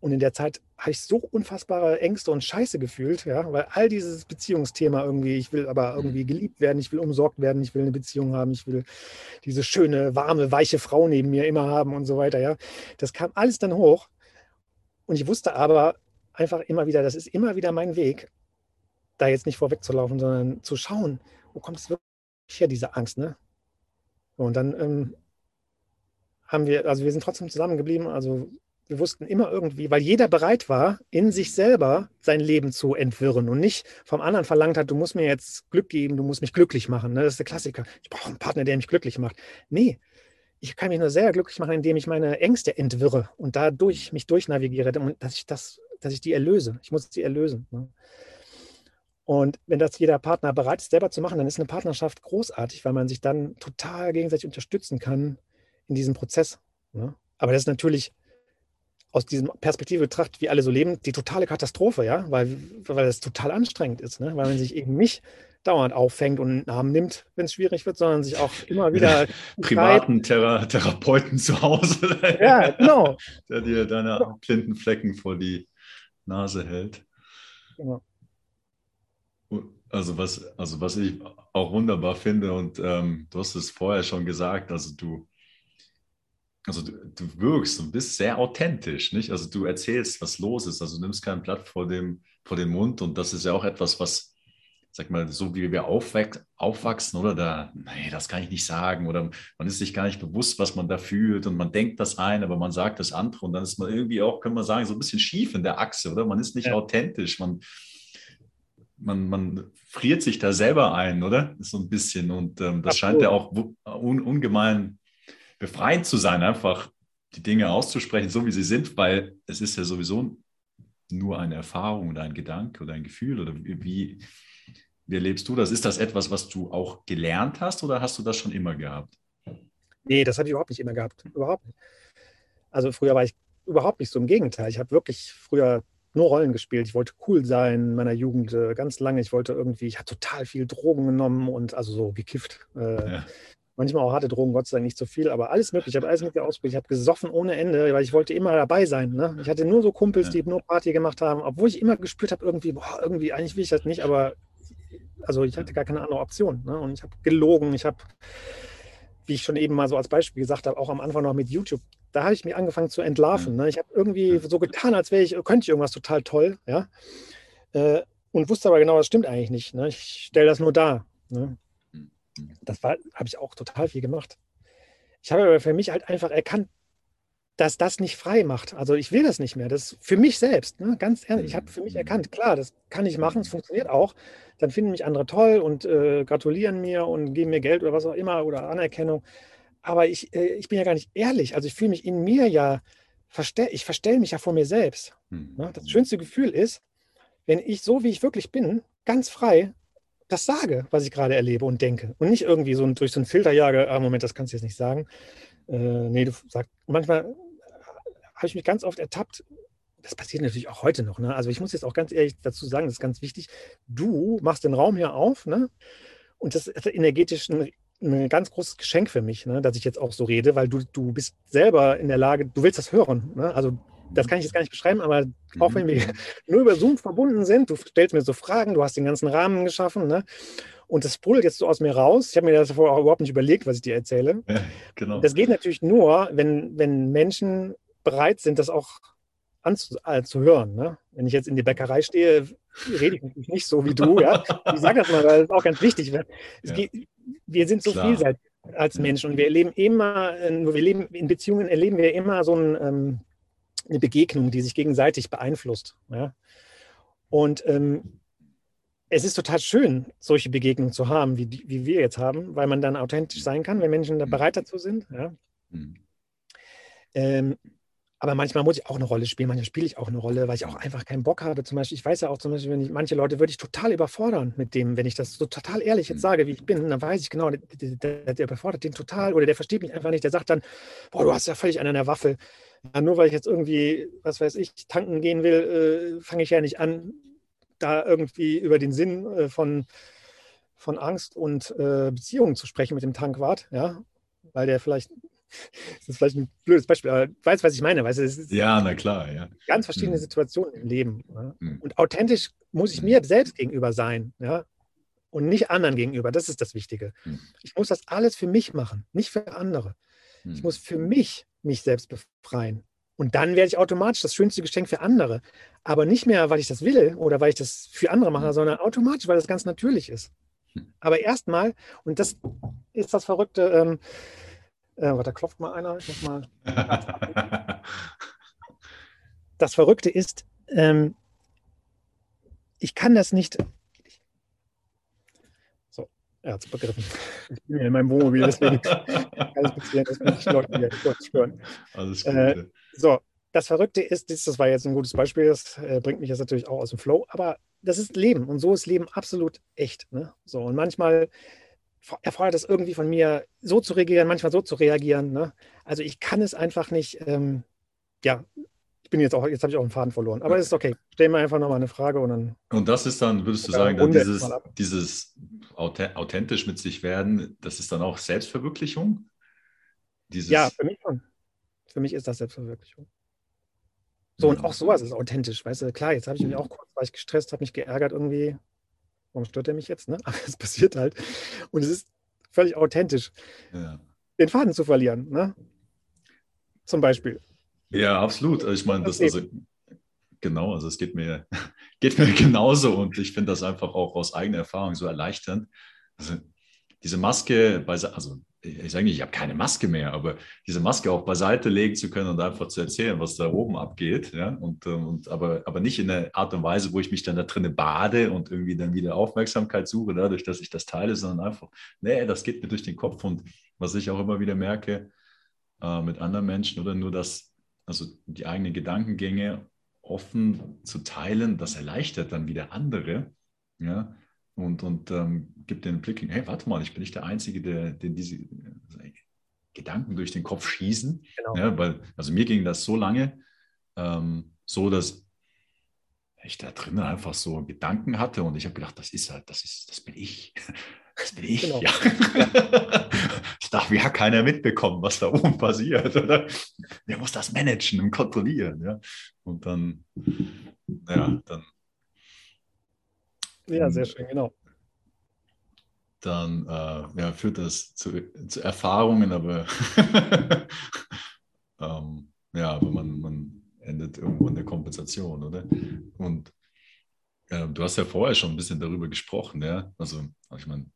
Und in der Zeit habe ich so unfassbare Ängste und Scheiße gefühlt, ja, weil all dieses Beziehungsthema irgendwie, ich will aber irgendwie mhm. geliebt werden, ich will umsorgt werden, ich will eine Beziehung haben, ich will diese schöne, warme, weiche Frau neben mir immer haben und so weiter, ja. Das kam alles dann hoch. Und ich wusste aber einfach immer wieder, das ist immer wieder mein Weg, da jetzt nicht vorwegzulaufen, sondern zu schauen, wo kommt es wirklich her, diese Angst, ne? Und dann ähm, haben wir, also wir sind trotzdem zusammengeblieben, also wir wussten immer irgendwie, weil jeder bereit war, in sich selber sein Leben zu entwirren und nicht vom anderen verlangt hat, du musst mir jetzt Glück geben, du musst mich glücklich machen. Ne? Das ist der Klassiker. Ich brauche einen Partner, der mich glücklich macht. Nee, ich kann mich nur sehr glücklich machen, indem ich meine Ängste entwirre und dadurch mich durchnavigiere, dass ich das, dass ich die erlöse. Ich muss sie erlösen. Ne? Und wenn das jeder Partner bereit ist, selber zu machen, dann ist eine Partnerschaft großartig, weil man sich dann total gegenseitig unterstützen kann in diesem Prozess. Ne? Aber das ist natürlich aus dieser Perspektive betrachtet, wie alle so leben, die totale Katastrophe, ja, weil, weil das total anstrengend ist, ne? weil man sich eben nicht dauernd auffängt und einen Namen nimmt, wenn es schwierig wird, sondern sich auch immer wieder. Privaten Thera Therapeuten zu Hause. ja, genau. Der dir deine genau. blinden Flecken vor die Nase hält. Genau. Also was, also was ich auch wunderbar finde, und ähm, du hast es vorher schon gesagt, also du, also du, du wirkst und bist sehr authentisch, nicht? Also du erzählst, was los ist, also du nimmst kein Blatt vor dem, vor dem Mund und das ist ja auch etwas, was sag mal, so wie wir aufwachsen, oder da, nee, das kann ich nicht sagen, oder man ist sich gar nicht bewusst, was man da fühlt und man denkt das eine, aber man sagt das andere und dann ist man irgendwie auch, können wir sagen, so ein bisschen schief in der Achse, oder? Man ist nicht ja. authentisch, man, man, man friert sich da selber ein, oder? So ein bisschen und ähm, das scheint ja auch un, ungemein befreiend zu sein, einfach die Dinge auszusprechen, so wie sie sind, weil es ist ja sowieso nur eine Erfahrung oder ein Gedanke oder ein Gefühl oder wie, wie erlebst du das? Ist das etwas, was du auch gelernt hast oder hast du das schon immer gehabt? Nee, das habe ich überhaupt nicht immer gehabt. Überhaupt nicht. Also früher war ich überhaupt nicht so. Im Gegenteil. Ich habe wirklich früher nur Rollen gespielt. Ich wollte cool sein in meiner Jugend äh, ganz lange. Ich wollte irgendwie, ich habe total viel Drogen genommen und also so gekifft. Äh, ja. Manchmal auch harte Drogen, Gott sei Dank nicht so viel, aber alles möglich. Ich habe alles mit ausprobiert. Ich habe gesoffen ohne Ende, weil ich wollte immer dabei sein. Ne? Ich hatte nur so Kumpels, ja. die nur Party gemacht haben, obwohl ich immer gespürt habe, irgendwie, boah, irgendwie, eigentlich will ich das nicht, aber also ich hatte gar keine andere Option. Ne? Und ich habe gelogen, ich habe, wie ich schon eben mal so als Beispiel gesagt habe, auch am Anfang noch mit YouTube, da habe ich mir angefangen zu entlarven. Ne? Ich habe irgendwie so getan, als wäre ich, könnte ich irgendwas total toll, ja. Äh, und wusste aber genau, das stimmt eigentlich nicht. Ne? Ich stelle das nur dar. Ne? Das habe ich auch total viel gemacht. Ich habe aber für mich halt einfach erkannt, dass das nicht frei macht. Also ich will das nicht mehr. Das für mich selbst, ne? ganz ehrlich. Ich habe für mich erkannt, klar, das kann ich machen, es funktioniert auch. Dann finden mich andere toll und äh, gratulieren mir und geben mir Geld oder was auch immer oder Anerkennung. Aber ich, äh, ich bin ja gar nicht ehrlich. Also ich fühle mich in mir ja, verstell, ich verstelle mich ja vor mir selbst. Ne? Das schönste Gefühl ist, wenn ich so, wie ich wirklich bin, ganz frei das sage, was ich gerade erlebe und denke. Und nicht irgendwie so durch so einen Filter jage, ah, Moment, das kannst du jetzt nicht sagen. Äh, nee, du sagst, manchmal habe ich mich ganz oft ertappt, das passiert natürlich auch heute noch. Ne? Also ich muss jetzt auch ganz ehrlich dazu sagen, das ist ganz wichtig, du machst den Raum hier auf ne? und das ist energetisch ein, ein ganz großes Geschenk für mich, ne? dass ich jetzt auch so rede, weil du, du bist selber in der Lage, du willst das hören. Ne? Also das kann ich jetzt gar nicht beschreiben, aber auch wenn wir mhm. nur über Zoom verbunden sind, du stellst mir so Fragen, du hast den ganzen Rahmen geschaffen, ne? Und das sprudelt jetzt so aus mir raus. Ich habe mir das vorher auch überhaupt nicht überlegt, was ich dir erzähle. Ja, genau. Das geht natürlich nur, wenn, wenn Menschen bereit sind, das auch anzuhören. Äh, ne? Wenn ich jetzt in die Bäckerei stehe, rede ich natürlich nicht so wie du. Ja? Ich sage das mal, weil das ist auch ganz wichtig. Ja. Geht, wir sind so Klar. vielseitig als Menschen und wir erleben immer, äh, wir leben in Beziehungen erleben wir immer so ein, ähm, eine Begegnung, die sich gegenseitig beeinflusst. Ja? Und ähm, es ist total schön, solche Begegnungen zu haben, wie, wie wir jetzt haben, weil man dann authentisch sein kann, wenn Menschen da bereit dazu sind. Ja? Mhm. Ähm, aber manchmal muss ich auch eine Rolle spielen, manchmal spiele ich auch eine Rolle, weil ich auch einfach keinen Bock habe. Zum Beispiel, ich weiß ja auch zum Beispiel, wenn ich manche Leute würde ich total überfordern mit dem, wenn ich das so total ehrlich jetzt mhm. sage, wie ich bin, dann weiß ich genau, der, der, der überfordert den total oder der versteht mich einfach nicht. Der sagt dann, boah, du hast ja völlig einen an der Waffe. Ja, nur weil ich jetzt irgendwie, was weiß ich, tanken gehen will, äh, fange ich ja nicht an, da irgendwie über den Sinn äh, von, von Angst und äh, Beziehungen zu sprechen mit dem Tankwart, ja, weil der vielleicht das ist vielleicht ein blödes Beispiel, aber du weißt, was ich meine. Weißt du, ja, na klar, ja. Ganz verschiedene mhm. Situationen im Leben. Ja? Mhm. Und authentisch muss ich mhm. mir selbst gegenüber sein, ja. Und nicht anderen gegenüber. Das ist das Wichtige. Mhm. Ich muss das alles für mich machen, nicht für andere. Ich mhm. muss für mich mich selbst befreien. Und dann werde ich automatisch das schönste Geschenk für andere. Aber nicht mehr, weil ich das will oder weil ich das für andere mache, mhm. sondern automatisch, weil das ganz natürlich ist. Aber erstmal, und das ist das Verrückte, ähm, äh, warte, da klopft mal einer. Ich muss mal. das Verrückte ist, ähm, ich kann das nicht. So, er hat es begriffen. Ich bin ja in meinem Wohnmobil, deswegen kann es passieren, dass mich Leute wieder kurz hören. Alles gut. Äh, so, das Verrückte ist, das war jetzt ein gutes Beispiel, das äh, bringt mich jetzt natürlich auch aus dem Flow, aber das ist Leben und so ist Leben absolut echt. Ne? So, und manchmal erfordert es irgendwie von mir, so zu reagieren, manchmal so zu reagieren. Ne? Also ich kann es einfach nicht, ähm, ja, ich bin jetzt auch, jetzt habe ich auch einen Faden verloren. Aber es ist okay. Stell mir einfach nochmal eine Frage und dann. Und das ist dann, würdest du sagen, dann dieses, dieses authentisch mit sich werden, das ist dann auch Selbstverwirklichung? Dieses ja, für mich schon. Für mich ist das Selbstverwirklichung. So, und auch sowas ist authentisch, weißt du, klar, jetzt habe ich mich auch kurz, war ich gestresst, habe mich geärgert irgendwie, warum stört er mich jetzt? Ne? Aber es passiert halt. Und es ist völlig authentisch, ja. den Faden zu verlieren. Ne? Zum Beispiel. Ja, absolut. Ich meine, das, also genau. Also es geht mir, geht mir genauso und ich finde das einfach auch aus eigener Erfahrung so erleichternd. Also diese Maske, also ich sage nicht, ich habe keine Maske mehr, aber diese Maske auch beiseite legen zu können und einfach zu erzählen, was da oben abgeht, ja, und, ähm, und aber, aber nicht in der Art und Weise, wo ich mich dann da drinnen bade und irgendwie dann wieder Aufmerksamkeit suche, dadurch, dass ich das teile, sondern einfach, nee, das geht mir durch den Kopf und was ich auch immer wieder merke äh, mit anderen Menschen oder nur das, also die eigenen Gedankengänge offen zu teilen, das erleichtert dann wieder andere, ja, und, und ähm, gibt den Blick, hey, warte mal, ich bin nicht der Einzige, der, der diese äh, Gedanken durch den Kopf schießen. Genau. Ja, weil, also mir ging das so lange ähm, so, dass ich da drinnen einfach so Gedanken hatte und ich habe gedacht, das ist halt, das ist, das bin ich. Das bin ich, genau. ja. Das darf ja keiner mitbekommen, was da oben passiert, oder? Wer muss das managen und kontrollieren, ja. Und dann, ja, dann ja, sehr schön, genau. Dann äh, ja, führt das zu, zu Erfahrungen, aber ähm, ja, aber man, man endet irgendwo in der Kompensation, oder? Und äh, du hast ja vorher schon ein bisschen darüber gesprochen, ja. Also, ich meine,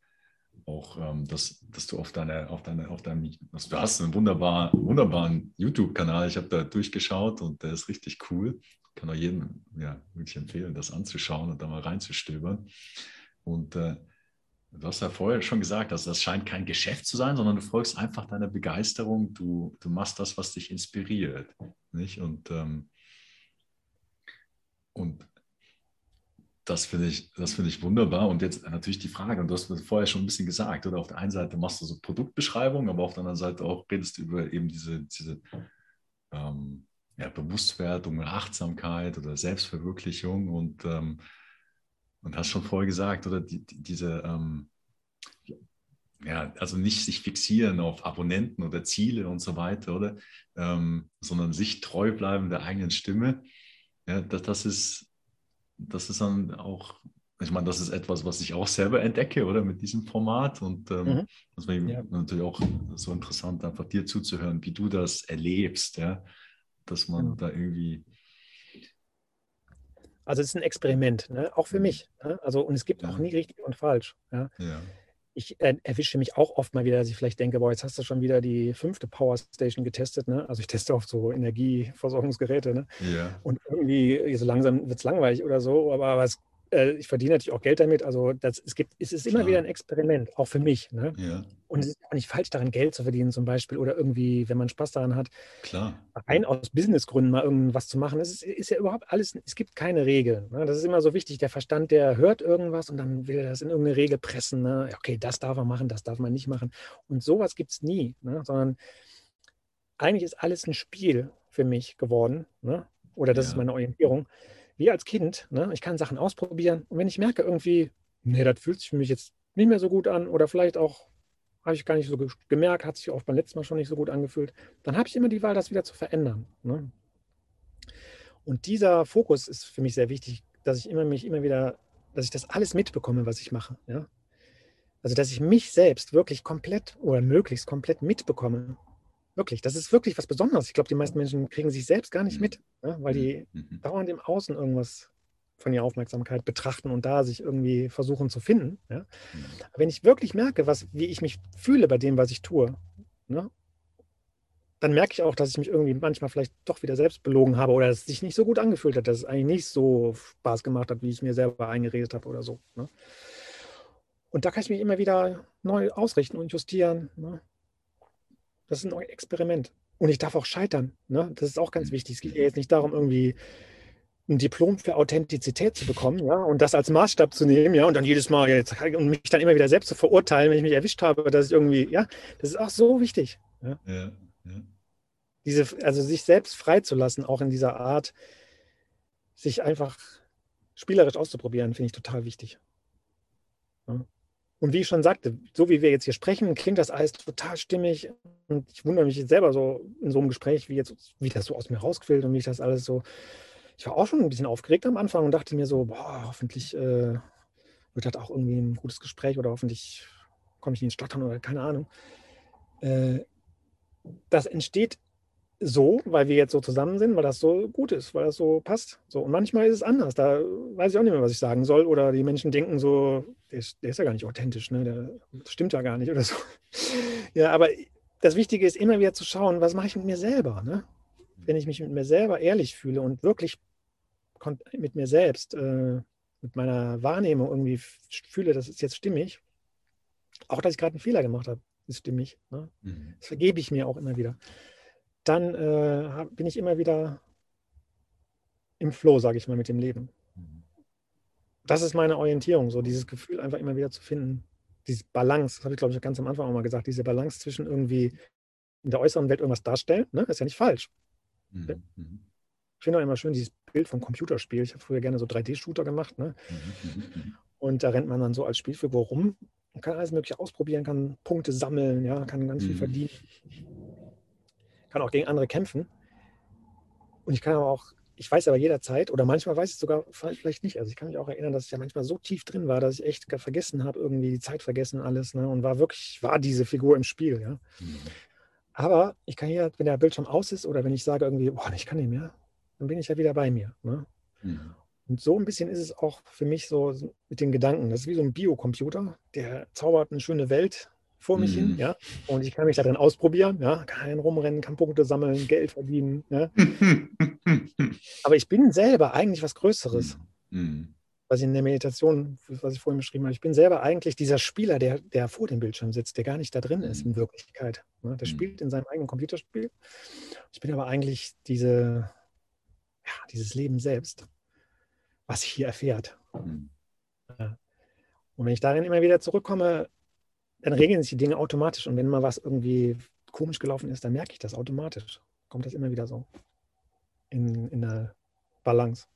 auch, ähm, dass, dass du auf deine, auf deine, auf deinem, also du hast einen wunderbaren, wunderbaren YouTube-Kanal. Ich habe da durchgeschaut und der ist richtig cool kann auch jedem ja, wirklich empfehlen, das anzuschauen und da mal reinzustöbern. Und äh, du hast ja vorher schon gesagt, dass das scheint kein Geschäft zu sein, sondern du folgst einfach deiner Begeisterung. Du, du machst das, was dich inspiriert. Nicht? Und, ähm, und das finde ich, das ich wunderbar. Und jetzt natürlich die Frage, und du hast mir vorher schon ein bisschen gesagt, oder auf der einen Seite machst du so Produktbeschreibungen, aber auf der anderen Seite auch redest du über eben diese, diese ähm, ja, Bewusstwerdung Achtsamkeit oder Selbstverwirklichung und, ähm, und hast schon vorher gesagt, oder die, die, diese, ähm, ja, also nicht sich fixieren auf Abonnenten oder Ziele und so weiter, oder? Ähm, sondern sich treu bleiben der eigenen Stimme. Ja, das, das ist, das ist dann auch, ich meine, das ist etwas, was ich auch selber entdecke, oder mit diesem Format. Und ähm, mhm. das war ja. natürlich auch so interessant, einfach dir zuzuhören, wie du das erlebst, ja dass man ja. da irgendwie. Also es ist ein Experiment, ne? auch für mhm. mich. Ne? Also, und es gibt ja. auch nie richtig und falsch. Ja? ja. Ich äh, erwische mich auch oft mal wieder, dass ich vielleicht denke, boah, jetzt hast du schon wieder die fünfte Power Station getestet. Ne? Also ich teste oft so Energieversorgungsgeräte. Ne? Ja. Und irgendwie so langsam wird es langweilig oder so, aber, aber es äh, ich verdiene natürlich auch Geld damit. Also das, es, gibt, es ist immer Klar. wieder ein Experiment, auch für mich. Ne? Ja. Und es ist auch nicht falsch, daran Geld zu verdienen, zum Beispiel, oder irgendwie, wenn man Spaß daran hat, Klar. rein aus Businessgründen mal irgendwas zu machen. Es ist, ist, ja überhaupt alles, es gibt keine Regeln. Ne? Das ist immer so wichtig. Der Verstand, der hört irgendwas und dann will er das in irgendeine Regel pressen. Ne? Okay, das darf man machen, das darf man nicht machen. Und sowas gibt es nie, ne? sondern eigentlich ist alles ein Spiel für mich geworden. Ne? Oder das ja. ist meine Orientierung wie als Kind. Ne? Ich kann Sachen ausprobieren und wenn ich merke irgendwie, nee, das fühlt sich für mich jetzt nicht mehr so gut an oder vielleicht auch habe ich gar nicht so gemerkt, hat sich auch beim letzten Mal schon nicht so gut angefühlt, dann habe ich immer die Wahl, das wieder zu verändern. Ne? Und dieser Fokus ist für mich sehr wichtig, dass ich immer mich immer wieder, dass ich das alles mitbekomme, was ich mache. Ja? Also dass ich mich selbst wirklich komplett oder möglichst komplett mitbekomme Wirklich, das ist wirklich was Besonderes. Ich glaube, die meisten Menschen kriegen sich selbst gar nicht mhm. mit, ne? weil die mhm. mhm. dauernd im Außen irgendwas von ihrer Aufmerksamkeit betrachten und da sich irgendwie versuchen zu finden. Ja? Mhm. wenn ich wirklich merke, was, wie ich mich fühle bei dem, was ich tue, ne? dann merke ich auch, dass ich mich irgendwie manchmal vielleicht doch wieder selbst belogen habe oder dass es sich nicht so gut angefühlt hat, dass es eigentlich nicht so Spaß gemacht hat, wie ich mir selber eingeredet habe oder so. Ne? Und da kann ich mich immer wieder neu ausrichten und justieren. Ne? Das ist ein Experiment. Und ich darf auch scheitern. Ne? Das ist auch ganz mhm. wichtig. Es geht ja jetzt nicht darum, irgendwie ein Diplom für Authentizität zu bekommen, ja, und das als Maßstab zu nehmen, ja, und dann jedes Mal jetzt und mich dann immer wieder selbst zu verurteilen, wenn ich mich erwischt habe, dass ich irgendwie, ja, das ist auch so wichtig. Ja. ja, ja. Diese, also sich selbst freizulassen, auch in dieser Art, sich einfach spielerisch auszuprobieren, finde ich total wichtig. Ja. Und wie ich schon sagte, so wie wir jetzt hier sprechen, klingt das alles total stimmig. Und ich wundere mich jetzt selber so in so einem Gespräch, wie, jetzt, wie das so aus mir rausquillt und wie ich das alles so. Ich war auch schon ein bisschen aufgeregt am Anfang und dachte mir so, boah, hoffentlich äh, wird das auch irgendwie ein gutes Gespräch oder hoffentlich komme ich nicht ins Stottern oder keine Ahnung. Äh, das entsteht so, weil wir jetzt so zusammen sind, weil das so gut ist, weil das so passt. So, und manchmal ist es anders. Da weiß ich auch nicht mehr, was ich sagen soll. Oder die Menschen denken so, der ist, der ist ja gar nicht authentisch, ne? Der, das stimmt ja gar nicht oder so. Ja, aber das Wichtige ist immer wieder zu schauen, was mache ich mit mir selber, ne? Wenn ich mich mit mir selber ehrlich fühle und wirklich mit mir selbst, äh, mit meiner Wahrnehmung irgendwie fühle, das ist jetzt stimmig, auch dass ich gerade einen Fehler gemacht habe, ist stimmig. Ne? Mhm. Das vergebe ich mir auch immer wieder dann äh, bin ich immer wieder im Flow, sage ich mal, mit dem Leben. Das ist meine Orientierung, so dieses Gefühl einfach immer wieder zu finden. Diese Balance, das habe ich glaube ich ganz am Anfang auch mal gesagt, diese Balance zwischen irgendwie in der äußeren Welt irgendwas darstellen, ne? ist ja nicht falsch. Mhm. mhm. Ich finde auch immer schön dieses Bild vom Computerspiel. Ich habe früher gerne so 3D-Shooter gemacht. Ne? Mhm, mhm, mhm. Und da rennt man dann so als Spielfigur rum und kann alles Mögliche ausprobieren, kann Punkte sammeln, ja, kann ganz viel verdienen kann auch gegen andere kämpfen. Und ich kann aber auch, ich weiß aber jederzeit, oder manchmal weiß ich es sogar vielleicht nicht. Also ich kann mich auch erinnern, dass ich ja manchmal so tief drin war, dass ich echt vergessen habe, irgendwie die Zeit vergessen, alles, ne? Und war wirklich, war diese Figur im Spiel, ja. Mhm. Aber ich kann hier, wenn der Bildschirm aus ist oder wenn ich sage irgendwie, boah, ich kann nicht mehr, dann bin ich ja wieder bei mir. Ne? Mhm. Und so ein bisschen ist es auch für mich so mit den Gedanken. Das ist wie so ein Biocomputer, der zaubert eine schöne Welt vor mich mhm. hin, ja. Und ich kann mich darin ausprobieren, ja, kann rumrennen, kann Punkte sammeln, Geld verdienen, ja. Aber ich bin selber eigentlich was Größeres. Mhm. Was ich in der Meditation, was ich vorhin beschrieben habe, ich bin selber eigentlich dieser Spieler, der, der vor dem Bildschirm sitzt, der gar nicht da drin ist in mhm. Wirklichkeit. Ne? Der mhm. spielt in seinem eigenen Computerspiel. Ich bin aber eigentlich diese, ja, dieses Leben selbst, was sich hier erfährt. Mhm. Ja. Und wenn ich darin immer wieder zurückkomme, dann regeln sich die Dinge automatisch. Und wenn mal was irgendwie komisch gelaufen ist, dann merke ich das automatisch. Kommt das immer wieder so in, in der Balance.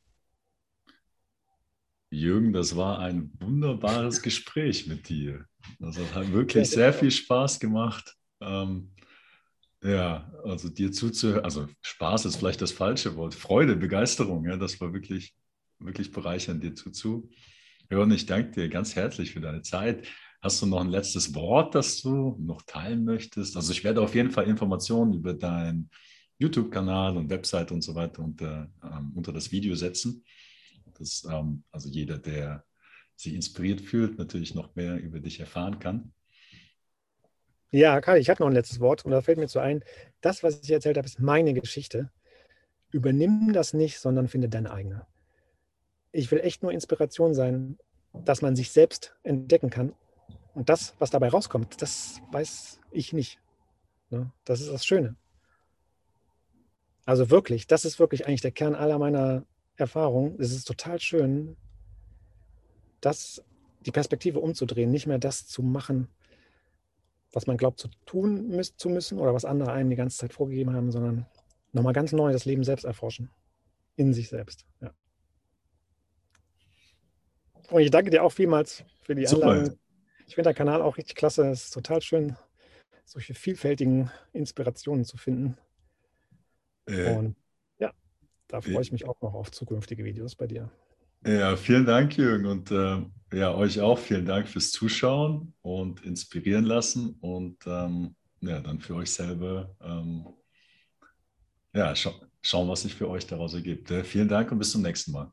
Jürgen, das war ein wunderbares Gespräch mit dir. Das hat wirklich sehr viel Spaß gemacht. Ähm, ja, also dir zuzuhören, also Spaß ist vielleicht das falsche Wort, Freude, Begeisterung, ja, das war wirklich, wirklich bereichernd, dir zuzuhören. Ich danke dir ganz herzlich für deine Zeit. Hast du noch ein letztes Wort, das du noch teilen möchtest? Also ich werde auf jeden Fall Informationen über deinen YouTube-Kanal und Website und so weiter unter, ähm, unter das Video setzen. Dass ähm, also jeder, der sich inspiriert fühlt, natürlich noch mehr über dich erfahren kann. Ja, Kai, ich habe noch ein letztes Wort und da fällt mir zu ein, das, was ich erzählt habe, ist meine Geschichte. Übernimm das nicht, sondern finde deine eigene. Ich will echt nur Inspiration sein, dass man sich selbst entdecken kann und das, was dabei rauskommt, das weiß ich nicht. Ne? Das ist das Schöne. Also wirklich, das ist wirklich eigentlich der Kern aller meiner Erfahrungen. Es ist total schön, das, die Perspektive umzudrehen, nicht mehr das zu machen, was man glaubt zu tun müß, zu müssen oder was andere einem die ganze Zeit vorgegeben haben, sondern nochmal ganz neu das Leben selbst erforschen. In sich selbst. Ja. Und ich danke dir auch vielmals für die Einladung. Ich finde der Kanal auch richtig klasse. Es ist total schön, solche vielfältigen Inspirationen zu finden. Äh, Und ja, da freue ich mich auch noch auf zukünftige Videos bei dir. Ja, vielen Dank, Jürgen. Und äh, ja, euch auch vielen Dank fürs Zuschauen und inspirieren lassen. Und ähm, ja, dann für euch selber ähm, ja, scha schauen, was sich für euch daraus ergibt. Äh, vielen Dank und bis zum nächsten Mal.